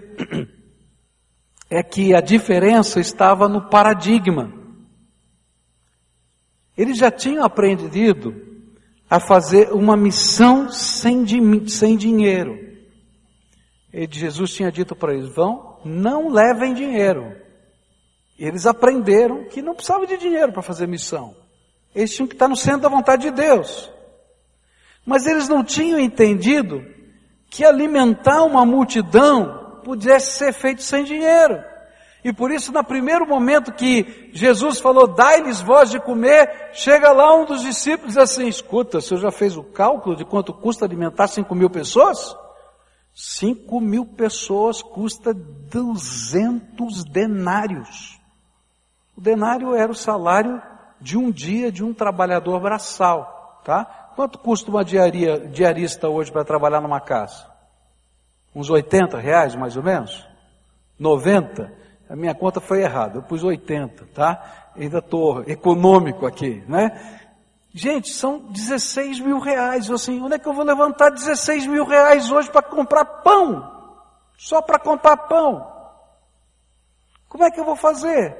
[CLEARS THROAT] é que a diferença estava no paradigma. Eles já tinham aprendido a fazer uma missão sem, sem dinheiro. E Jesus tinha dito para eles: vão, não levem dinheiro. Eles aprenderam que não precisava de dinheiro para fazer missão. Eles tinham que estar no centro da vontade de Deus. Mas eles não tinham entendido que alimentar uma multidão pudesse ser feito sem dinheiro. E por isso, no primeiro momento que Jesus falou, dai-lhes voz de comer, chega lá um dos discípulos e diz assim, escuta, o senhor já fez o cálculo de quanto custa alimentar cinco mil pessoas? Cinco mil pessoas custa duzentos denários. O denário era o salário de um dia de um trabalhador braçal, tá? Quanto custa uma diaria, diarista hoje para trabalhar numa casa? Uns 80 reais, mais ou menos? 90? A minha conta foi errada, eu pus 80, tá? Ainda estou econômico aqui, né? Gente, são 16 mil reais. Eu assim, onde é que eu vou levantar 16 mil reais hoje para comprar pão? Só para comprar pão. Como é que eu vou fazer?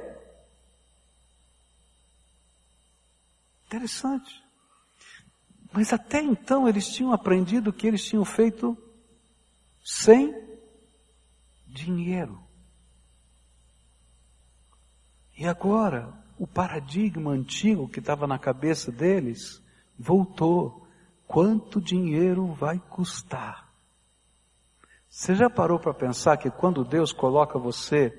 Interessante. Mas até então eles tinham aprendido que eles tinham feito sem dinheiro. E agora, o paradigma antigo que estava na cabeça deles voltou. Quanto dinheiro vai custar? Você já parou para pensar que quando Deus coloca você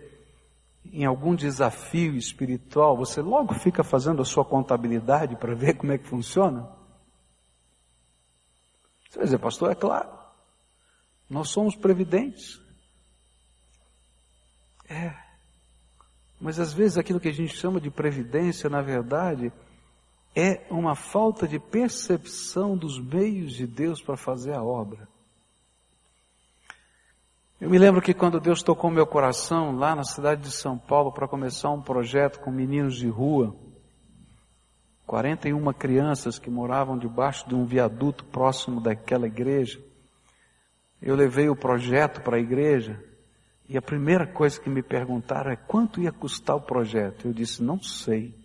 em algum desafio espiritual, você logo fica fazendo a sua contabilidade para ver como é que funciona? Você vai dizer, pastor, é claro. Nós somos previdentes. É. Mas às vezes aquilo que a gente chama de previdência, na verdade, é uma falta de percepção dos meios de Deus para fazer a obra. Eu me lembro que quando Deus tocou meu coração lá na cidade de São Paulo para começar um projeto com meninos de rua, 41 crianças que moravam debaixo de um viaduto próximo daquela igreja. Eu levei o projeto para a igreja e a primeira coisa que me perguntaram é quanto ia custar o projeto. Eu disse, não sei.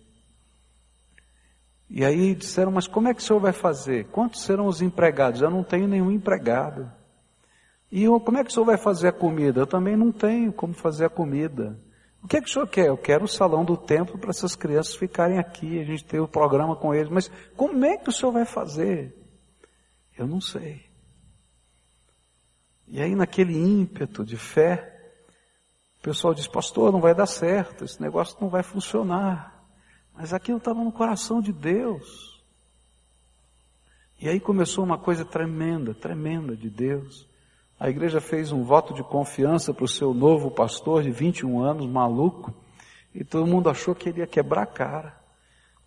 E aí disseram, mas como é que o senhor vai fazer? Quantos serão os empregados? Eu não tenho nenhum empregado. E eu, como é que o senhor vai fazer a comida? Eu também não tenho como fazer a comida. O que é que o senhor quer? Eu quero o salão do templo para essas crianças ficarem aqui, a gente ter o programa com eles. Mas como é que o senhor vai fazer? Eu não sei. E aí, naquele ímpeto de fé, o pessoal diz: Pastor, não vai dar certo, esse negócio não vai funcionar. Mas aquilo estava no coração de Deus. E aí começou uma coisa tremenda, tremenda de Deus. A igreja fez um voto de confiança para o seu novo pastor de 21 anos, maluco, e todo mundo achou que ele ia quebrar a cara.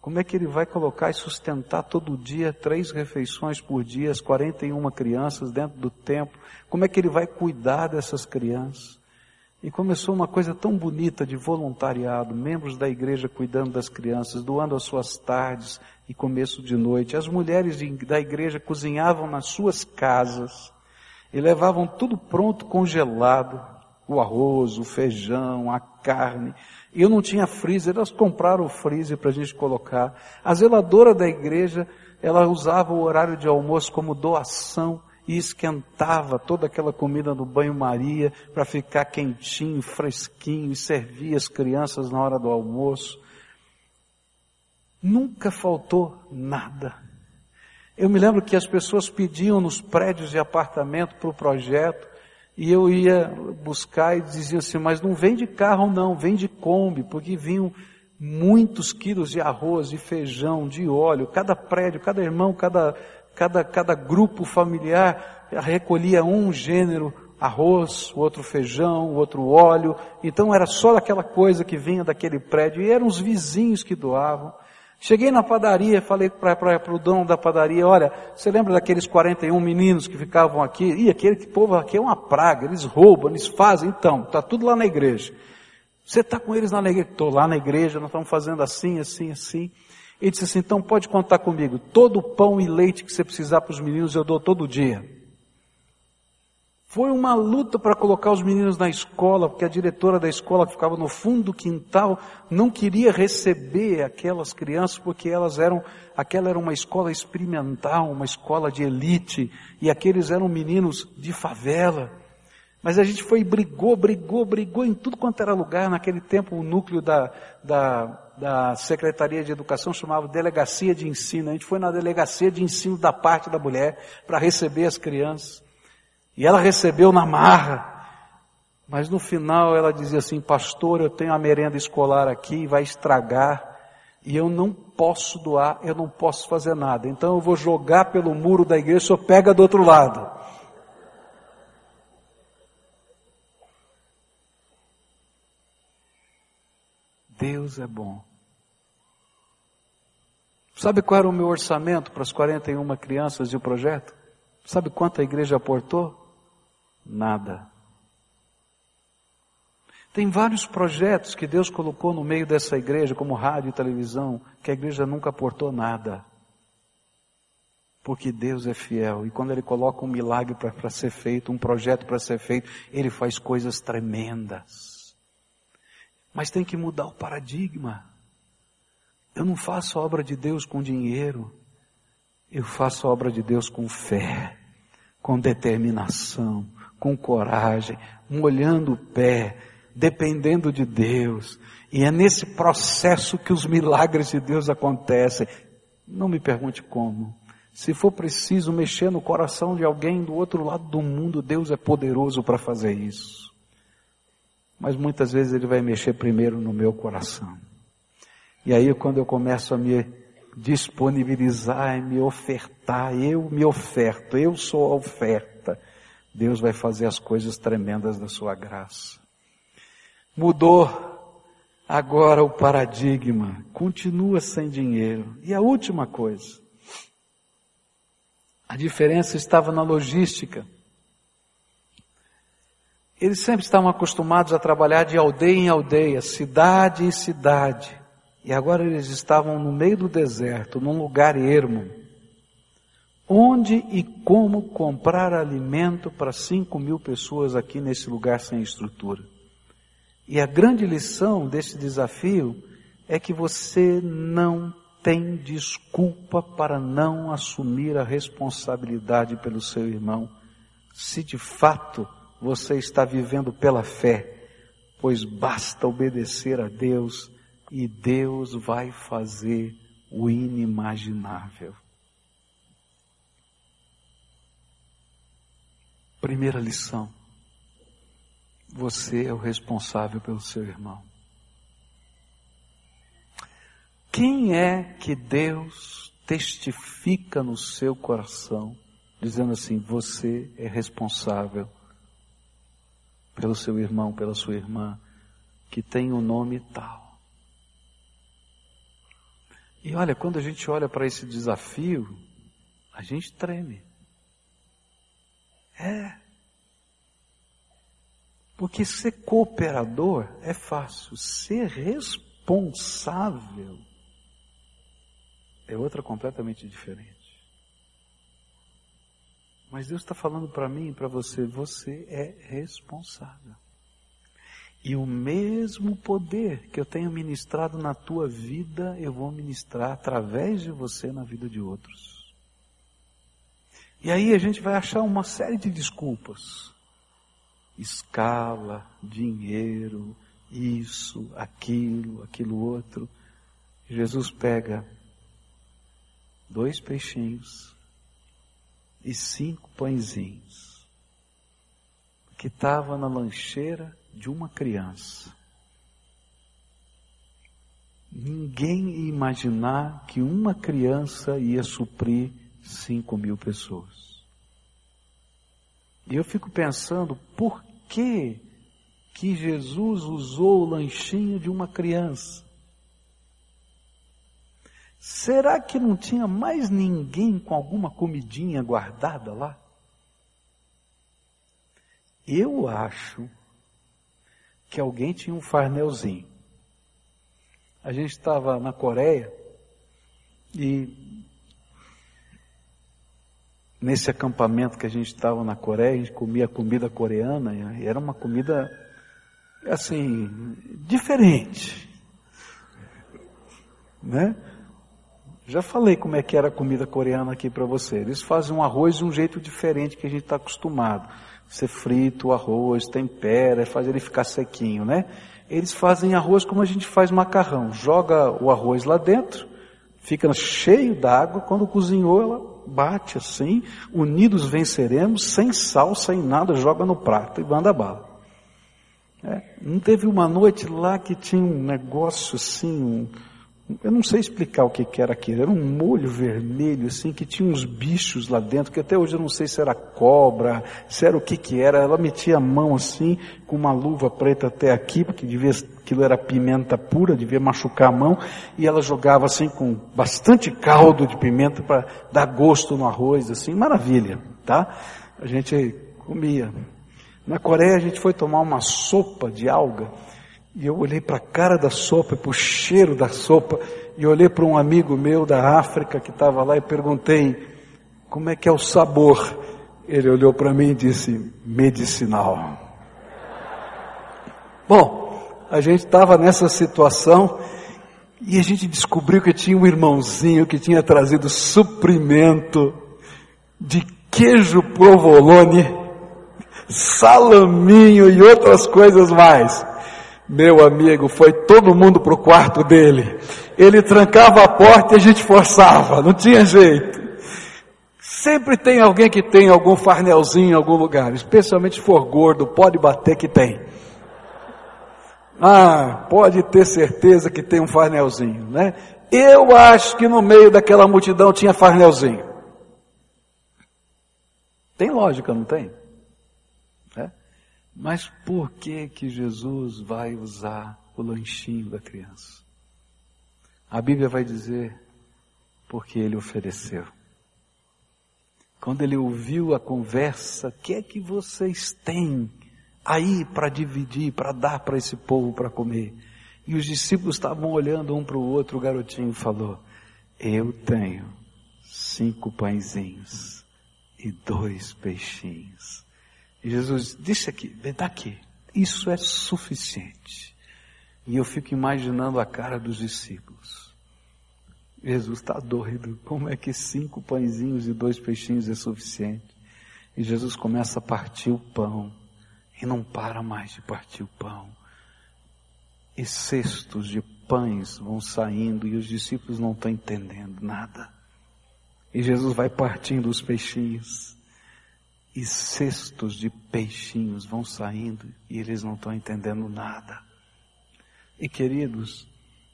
Como é que ele vai colocar e sustentar todo dia três refeições por dia, as 41 crianças dentro do templo? Como é que ele vai cuidar dessas crianças? E começou uma coisa tão bonita de voluntariado, membros da igreja cuidando das crianças, doando as suas tardes e começo de noite. As mulheres da igreja cozinhavam nas suas casas e levavam tudo pronto, congelado, o arroz, o feijão, a carne. Eu não tinha freezer, elas compraram o freezer para a gente colocar. A zeladora da igreja, ela usava o horário de almoço como doação e esquentava toda aquela comida no banho-maria para ficar quentinho, fresquinho e servia as crianças na hora do almoço. Nunca faltou nada. Eu me lembro que as pessoas pediam nos prédios de apartamento para o projeto, e eu ia buscar e dizia assim, mas não vem de carro não, vem de Kombi, porque vinham muitos quilos de arroz, de feijão, de óleo, cada prédio, cada irmão, cada, cada, cada grupo familiar recolhia um gênero, arroz, o outro feijão, o outro óleo, então era só aquela coisa que vinha daquele prédio, e eram os vizinhos que doavam, Cheguei na padaria, falei para o dono da padaria, olha, você lembra daqueles 41 meninos que ficavam aqui? E aquele povo aqui é uma praga, eles roubam, eles fazem, então, está tudo lá na igreja. Você está com eles na igreja? Estou lá na igreja, nós estamos fazendo assim, assim, assim. Ele disse assim, então pode contar comigo, todo o pão e leite que você precisar para os meninos eu dou todo dia. Foi uma luta para colocar os meninos na escola, porque a diretora da escola que ficava no fundo do quintal não queria receber aquelas crianças porque elas eram, aquela era uma escola experimental, uma escola de elite, e aqueles eram meninos de favela. Mas a gente foi brigou, brigou, brigou em tudo quanto era lugar. Naquele tempo o núcleo da, da, da Secretaria de Educação chamava Delegacia de Ensino. A gente foi na Delegacia de Ensino da parte da mulher para receber as crianças. E ela recebeu na marra. Mas no final ela dizia assim, pastor, eu tenho a merenda escolar aqui, vai estragar, e eu não posso doar, eu não posso fazer nada. Então eu vou jogar pelo muro da igreja, senhor pega do outro lado. Deus é bom. Sabe qual era o meu orçamento para as 41 crianças de o projeto? Sabe quanto a igreja aportou? nada. Tem vários projetos que Deus colocou no meio dessa igreja, como rádio e televisão, que a igreja nunca aportou nada. Porque Deus é fiel e quando Ele coloca um milagre para ser feito, um projeto para ser feito, Ele faz coisas tremendas. Mas tem que mudar o paradigma. Eu não faço a obra de Deus com dinheiro, eu faço a obra de Deus com fé, com determinação, com coragem, molhando o pé, dependendo de Deus. E é nesse processo que os milagres de Deus acontecem. Não me pergunte como. Se for preciso mexer no coração de alguém do outro lado do mundo, Deus é poderoso para fazer isso. Mas muitas vezes Ele vai mexer primeiro no meu coração. E aí quando eu começo a me disponibilizar, me ofertar, eu me oferto, eu sou a oferta. Deus vai fazer as coisas tremendas da sua graça. Mudou agora o paradigma, continua sem dinheiro. E a última coisa, a diferença estava na logística. Eles sempre estavam acostumados a trabalhar de aldeia em aldeia, cidade em cidade. E agora eles estavam no meio do deserto, num lugar ermo onde e como comprar alimento para 5 mil pessoas aqui nesse lugar sem estrutura. E a grande lição desse desafio é que você não tem desculpa para não assumir a responsabilidade pelo seu irmão, se de fato você está vivendo pela fé, pois basta obedecer a Deus e Deus vai fazer o inimaginável. Primeira lição. Você é o responsável pelo seu irmão. Quem é que Deus testifica no seu coração, dizendo assim: você é responsável pelo seu irmão, pela sua irmã, que tem o um nome tal? E olha, quando a gente olha para esse desafio, a gente treme. É. Porque ser cooperador é fácil, ser responsável é outra completamente diferente. Mas Deus está falando para mim e para você, você é responsável. E o mesmo poder que eu tenho ministrado na tua vida, eu vou ministrar através de você na vida de outros. E aí a gente vai achar uma série de desculpas. Escala, dinheiro, isso, aquilo, aquilo outro. Jesus pega dois peixinhos e cinco pãezinhos que estava na lancheira de uma criança. Ninguém ia imaginar que uma criança ia suprir 5 mil pessoas. E eu fico pensando, por que que Jesus usou o lanchinho de uma criança? Será que não tinha mais ninguém com alguma comidinha guardada lá? Eu acho que alguém tinha um farnelzinho. A gente estava na Coreia e nesse acampamento que a gente estava na Coreia, a gente comia comida coreana, e era uma comida, assim, diferente. Né? Já falei como é que era a comida coreana aqui para você. Eles fazem um arroz de um jeito diferente que a gente está acostumado. Você frita o arroz, tempera, faz ele ficar sequinho, né? Eles fazem arroz como a gente faz macarrão. Joga o arroz lá dentro, fica cheio d'água, quando cozinhou ela bate assim, unidos venceremos, sem sal, sem nada, joga no prato e manda bala. É, não teve uma noite lá que tinha um negócio assim, um, eu não sei explicar o que, era aquilo. Era um molho vermelho, assim, que tinha uns bichos lá dentro, que até hoje eu não sei se era cobra, se era o que que era. Ela metia a mão assim, com uma luva preta até aqui, porque devia, aquilo era pimenta pura, devia machucar a mão, e ela jogava assim com bastante caldo de pimenta para dar gosto no arroz, assim, maravilha, tá? A gente comia. Na Coreia a gente foi tomar uma sopa de alga, e eu olhei para a cara da sopa, para o cheiro da sopa, e olhei para um amigo meu da África que estava lá e perguntei, como é que é o sabor? Ele olhou para mim e disse, medicinal. Bom, a gente estava nessa situação e a gente descobriu que tinha um irmãozinho que tinha trazido suprimento de queijo provolone, salaminho e outras coisas mais. Meu amigo, foi todo mundo para o quarto dele. Ele trancava a porta e a gente forçava, não tinha jeito. Sempre tem alguém que tem algum farnelzinho em algum lugar, especialmente se for gordo, pode bater que tem. Ah, pode ter certeza que tem um farnelzinho, né? Eu acho que no meio daquela multidão tinha farnelzinho. Tem lógica, não tem? Mas por que que Jesus vai usar o lanchinho da criança? A Bíblia vai dizer porque ele ofereceu. Quando ele ouviu a conversa, o que é que vocês têm aí para dividir, para dar para esse povo para comer? E os discípulos estavam olhando um para o outro, o garotinho falou: Eu tenho cinco pãezinhos e dois peixinhos. E Jesus disse aqui, vem daqui. Isso é suficiente. E eu fico imaginando a cara dos discípulos. Jesus está doido. Como é que cinco pãezinhos e dois peixinhos é suficiente? E Jesus começa a partir o pão. E não para mais de partir o pão. E cestos de pães vão saindo e os discípulos não estão entendendo nada. E Jesus vai partindo os peixinhos e cestos de peixinhos vão saindo e eles não estão entendendo nada. E queridos,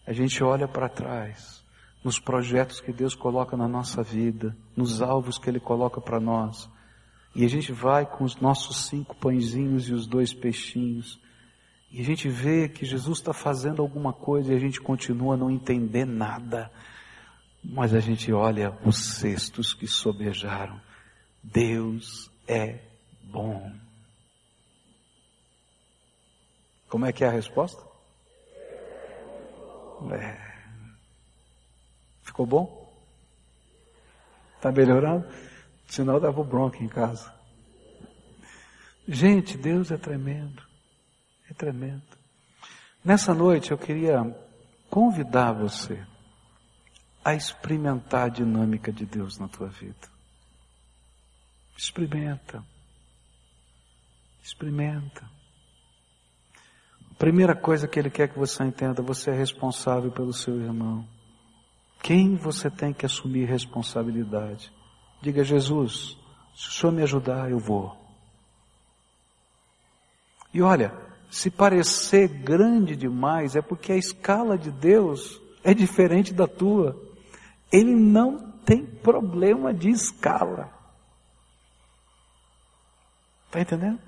a gente olha para trás, nos projetos que Deus coloca na nossa vida, nos alvos que Ele coloca para nós, e a gente vai com os nossos cinco pãezinhos e os dois peixinhos, e a gente vê que Jesus está fazendo alguma coisa e a gente continua a não entender nada, mas a gente olha os cestos que sobejaram. Deus é bom. Como é que é a resposta? É. Ficou bom? Está melhorando? Senão dava bronca em casa. Gente, Deus é tremendo. É tremendo. Nessa noite eu queria convidar você a experimentar a dinâmica de Deus na tua vida. Experimenta. Experimenta. A primeira coisa que ele quer que você entenda, você é responsável pelo seu irmão. Quem você tem que assumir responsabilidade? Diga, Jesus, se o Senhor me ajudar, eu vou. E olha, se parecer grande demais, é porque a escala de Deus é diferente da tua. Ele não tem problema de escala. Está entendendo?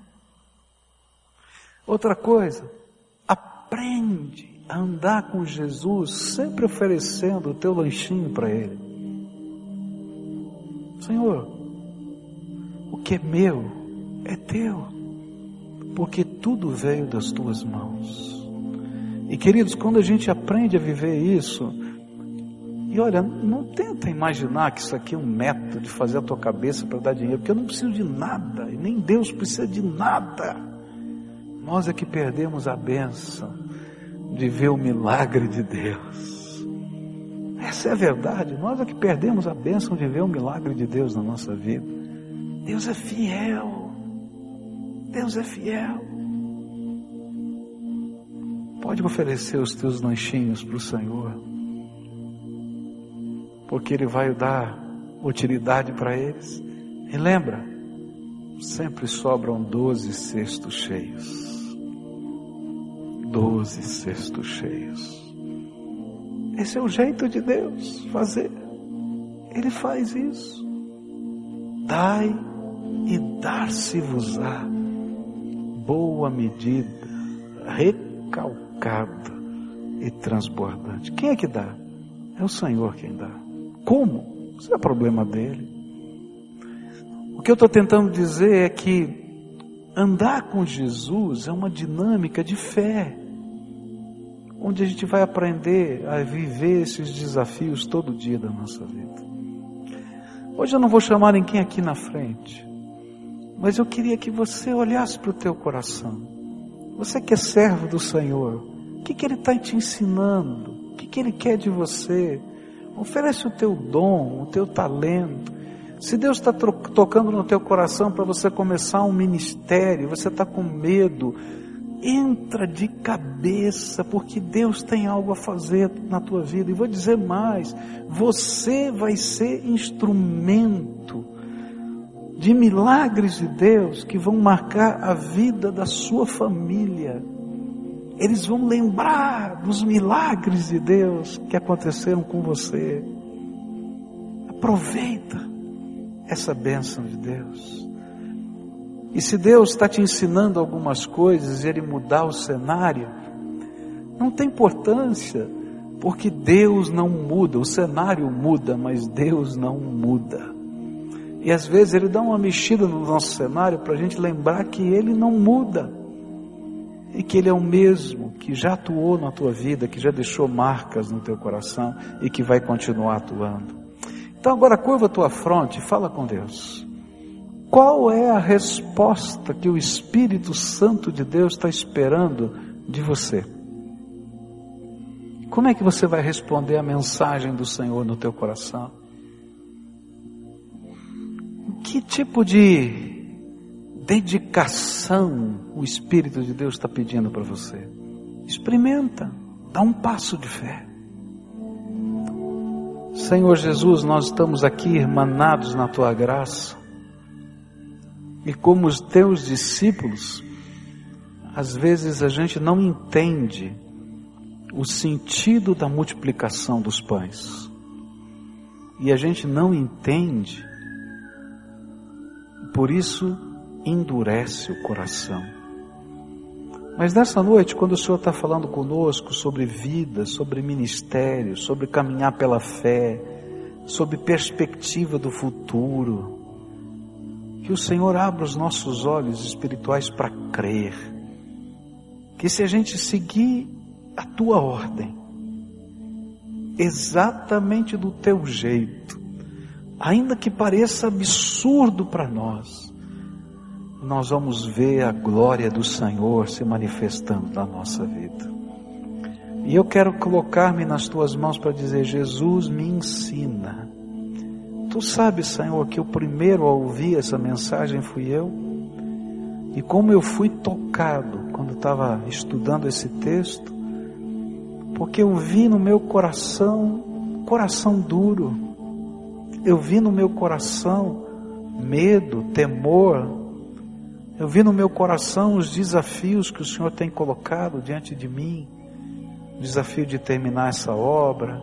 Outra coisa, aprende a andar com Jesus, sempre oferecendo o teu lanchinho para Ele. Senhor, o que é meu é teu, porque tudo veio das tuas mãos. E queridos, quando a gente aprende a viver isso, E olha, não tenta imaginar que isso aqui é um método de fazer a tua cabeça para dar dinheiro, porque eu não preciso de nada, e nem Deus precisa de nada. Nós é que perdemos a benção de ver o milagre de Deus. Essa é a verdade. Nós é que perdemos a bênção de ver o milagre de Deus na nossa vida. Deus é fiel. Deus é fiel. Pode oferecer os teus lanchinhos para o Senhor, porque Ele vai dar utilidade para eles. E lembra, sempre sobram doze cestos cheios doze cestos cheios. Esse é o jeito de Deus fazer. Ele faz isso. Dai e dar-se-vos-á boa medida, recalcada e transbordante. Quem é que dá? É o Senhor quem dá. Como? Isso é problema dele. O que eu estou tentando dizer é que andar com Jesus é uma dinâmica de fé onde a gente vai aprender a viver esses desafios todo dia da nossa vida. Hoje eu não vou chamar ninguém aqui na frente, mas eu queria que você olhasse para o teu coração. Você que é servo do Senhor, o que, que Ele está te ensinando? O que, que Ele quer de você? Oferece o teu dom, o teu talento. Se Deus está tocando no teu coração para você começar um ministério, você está com medo, entra de cabeça, porque Deus tem algo a fazer na tua vida. E vou dizer mais: você vai ser instrumento de milagres de Deus que vão marcar a vida da sua família. Eles vão lembrar dos milagres de Deus que aconteceram com você. Aproveita essa bênção de Deus. E se Deus está te ensinando algumas coisas e Ele mudar o cenário, não tem importância, porque Deus não muda, o cenário muda, mas Deus não muda. E às vezes Ele dá uma mexida no nosso cenário para a gente lembrar que Ele não muda, e que Ele é o mesmo, que já atuou na tua vida, que já deixou marcas no teu coração e que vai continuar atuando. Então agora curva a tua fronte e fala com Deus. Qual é a resposta que o Espírito Santo de Deus está esperando de você? Como é que você vai responder a mensagem do Senhor no teu coração? Que tipo de dedicação o Espírito de Deus está pedindo para você? Experimenta, dá um passo de fé. Senhor Jesus, nós estamos aqui irmanados na tua graça. E como os teus discípulos, às vezes a gente não entende o sentido da multiplicação dos pães. E a gente não entende, por isso endurece o coração. Mas nessa noite, quando o Senhor está falando conosco sobre vida, sobre ministério, sobre caminhar pela fé, sobre perspectiva do futuro, que o Senhor abra os nossos olhos espirituais para crer. Que se a gente seguir a tua ordem, exatamente do teu jeito, ainda que pareça absurdo para nós, nós vamos ver a glória do Senhor se manifestando na nossa vida. E eu quero colocar-me nas tuas mãos para dizer: Jesus me ensina Tu sabes, Senhor, que o primeiro a ouvir essa mensagem fui eu. E como eu fui tocado quando estava estudando esse texto, porque eu vi no meu coração, coração duro, eu vi no meu coração medo, temor, eu vi no meu coração os desafios que o Senhor tem colocado diante de mim, o desafio de terminar essa obra,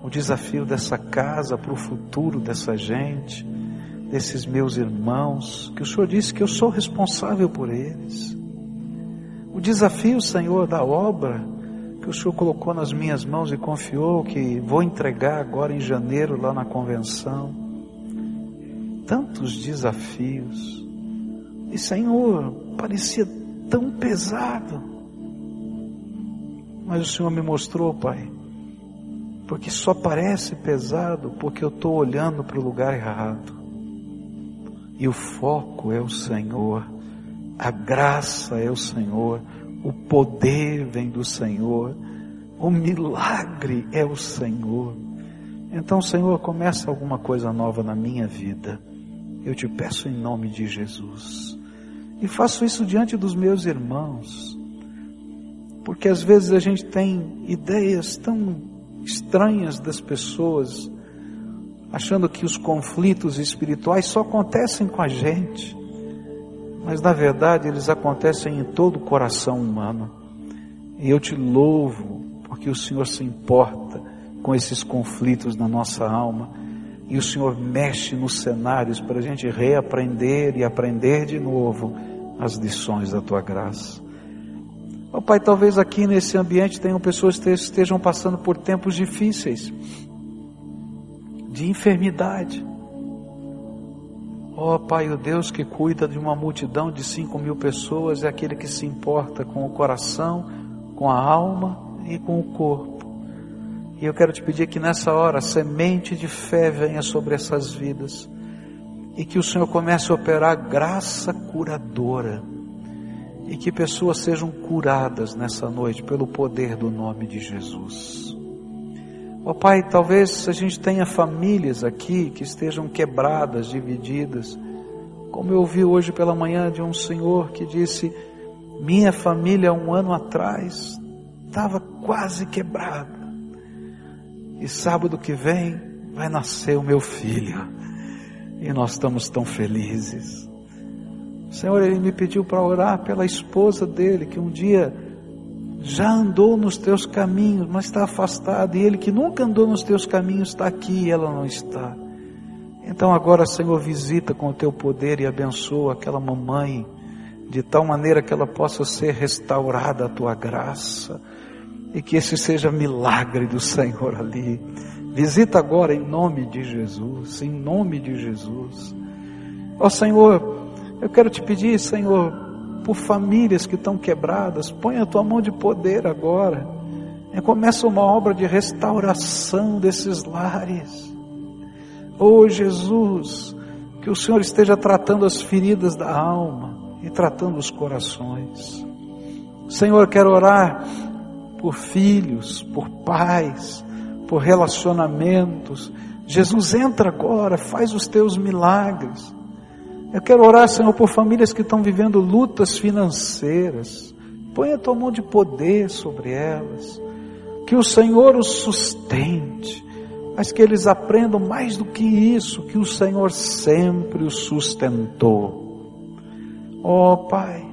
o desafio dessa casa para o futuro dessa gente, desses meus irmãos, que o Senhor disse que eu sou responsável por eles. O desafio, Senhor, da obra que o Senhor colocou nas minhas mãos e confiou que vou entregar agora em janeiro lá na convenção. Tantos desafios. E Senhor, parecia tão pesado. Mas o Senhor me mostrou, Pai, porque só parece pesado porque eu estou olhando para o lugar errado. E o foco é o Senhor, a graça é o Senhor, o poder vem do Senhor, o milagre é o Senhor. Então, Senhor, começa alguma coisa nova na minha vida. Eu te peço em nome de Jesus. E faço isso diante dos meus irmãos. Porque às vezes a gente tem ideias tão estranhas das pessoas, achando que os conflitos espirituais só acontecem com a gente. Mas na verdade eles acontecem em todo o coração humano. E eu te louvo, porque o Senhor se importa com esses conflitos na nossa alma. E o Senhor mexe nos cenários para a gente reaprender e aprender de novo as lições da tua graça. Oh, Pai, talvez aqui nesse ambiente tenham pessoas que estejam passando por tempos difíceis, de enfermidade. Ó oh, Pai, o Deus que cuida de uma multidão de cinco mil pessoas é aquele que se importa com o coração, com a alma e com o corpo. E eu quero te pedir que nessa hora semente de fé venha sobre essas vidas e que o Senhor comece a operar graça curadora e que pessoas sejam curadas nessa noite pelo poder do nome de Jesus. Ó oh, Pai, talvez a gente tenha famílias aqui que estejam quebradas, divididas, como eu ouvi hoje pela manhã de um senhor que disse: Minha família, um ano atrás, estava quase quebrada, e sábado que vem vai nascer o meu filho, e nós estamos tão felizes. Senhor, ele me pediu para orar pela esposa dele, que um dia já andou nos teus caminhos, mas está afastada, e ele que nunca andou nos teus caminhos está aqui e ela não está. Então agora, Senhor, visita com o teu poder e abençoa aquela mamãe, de tal maneira que ela possa ser restaurada a tua graça, e que esse seja milagre do Senhor ali. Visita agora em nome de Jesus, em nome de Jesus. Ó Senhor, eu quero te pedir, Senhor, por famílias que estão quebradas, põe a tua mão de poder agora. E começa uma obra de restauração desses lares. Oh Jesus, que o Senhor esteja tratando as feridas da alma e tratando os corações. Senhor, quero orar por filhos, por pais, por relacionamentos. Jesus, entra agora, faz os teus milagres. Eu quero orar, Senhor, por famílias que estão vivendo lutas financeiras. Põe a tua mão de poder sobre elas. Que o Senhor os sustente. Mas que eles aprendam mais do que isso, que o Senhor sempre os sustentou. Oh Pai,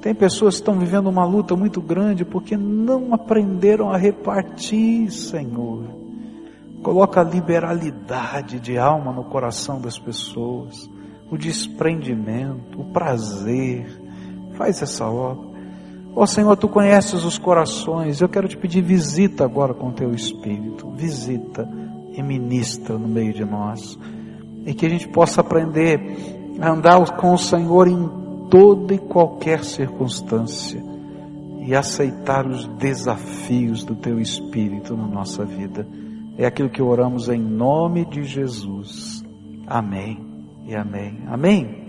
tem pessoas que estão vivendo uma luta muito grande porque não aprenderam a repartir, Senhor. Coloca a liberalidade de alma no coração das pessoas o desprendimento, o prazer. Faz essa obra. Ó oh, Senhor, tu conheces os corações. Eu quero te pedir visita agora com o teu Espírito. Visita e ministra no meio de nós. E que a gente possa aprender a andar com o Senhor em toda e qualquer circunstância. E aceitar os desafios do teu Espírito na nossa vida. É aquilo que oramos em nome de Jesus. Amém e amém. Amém.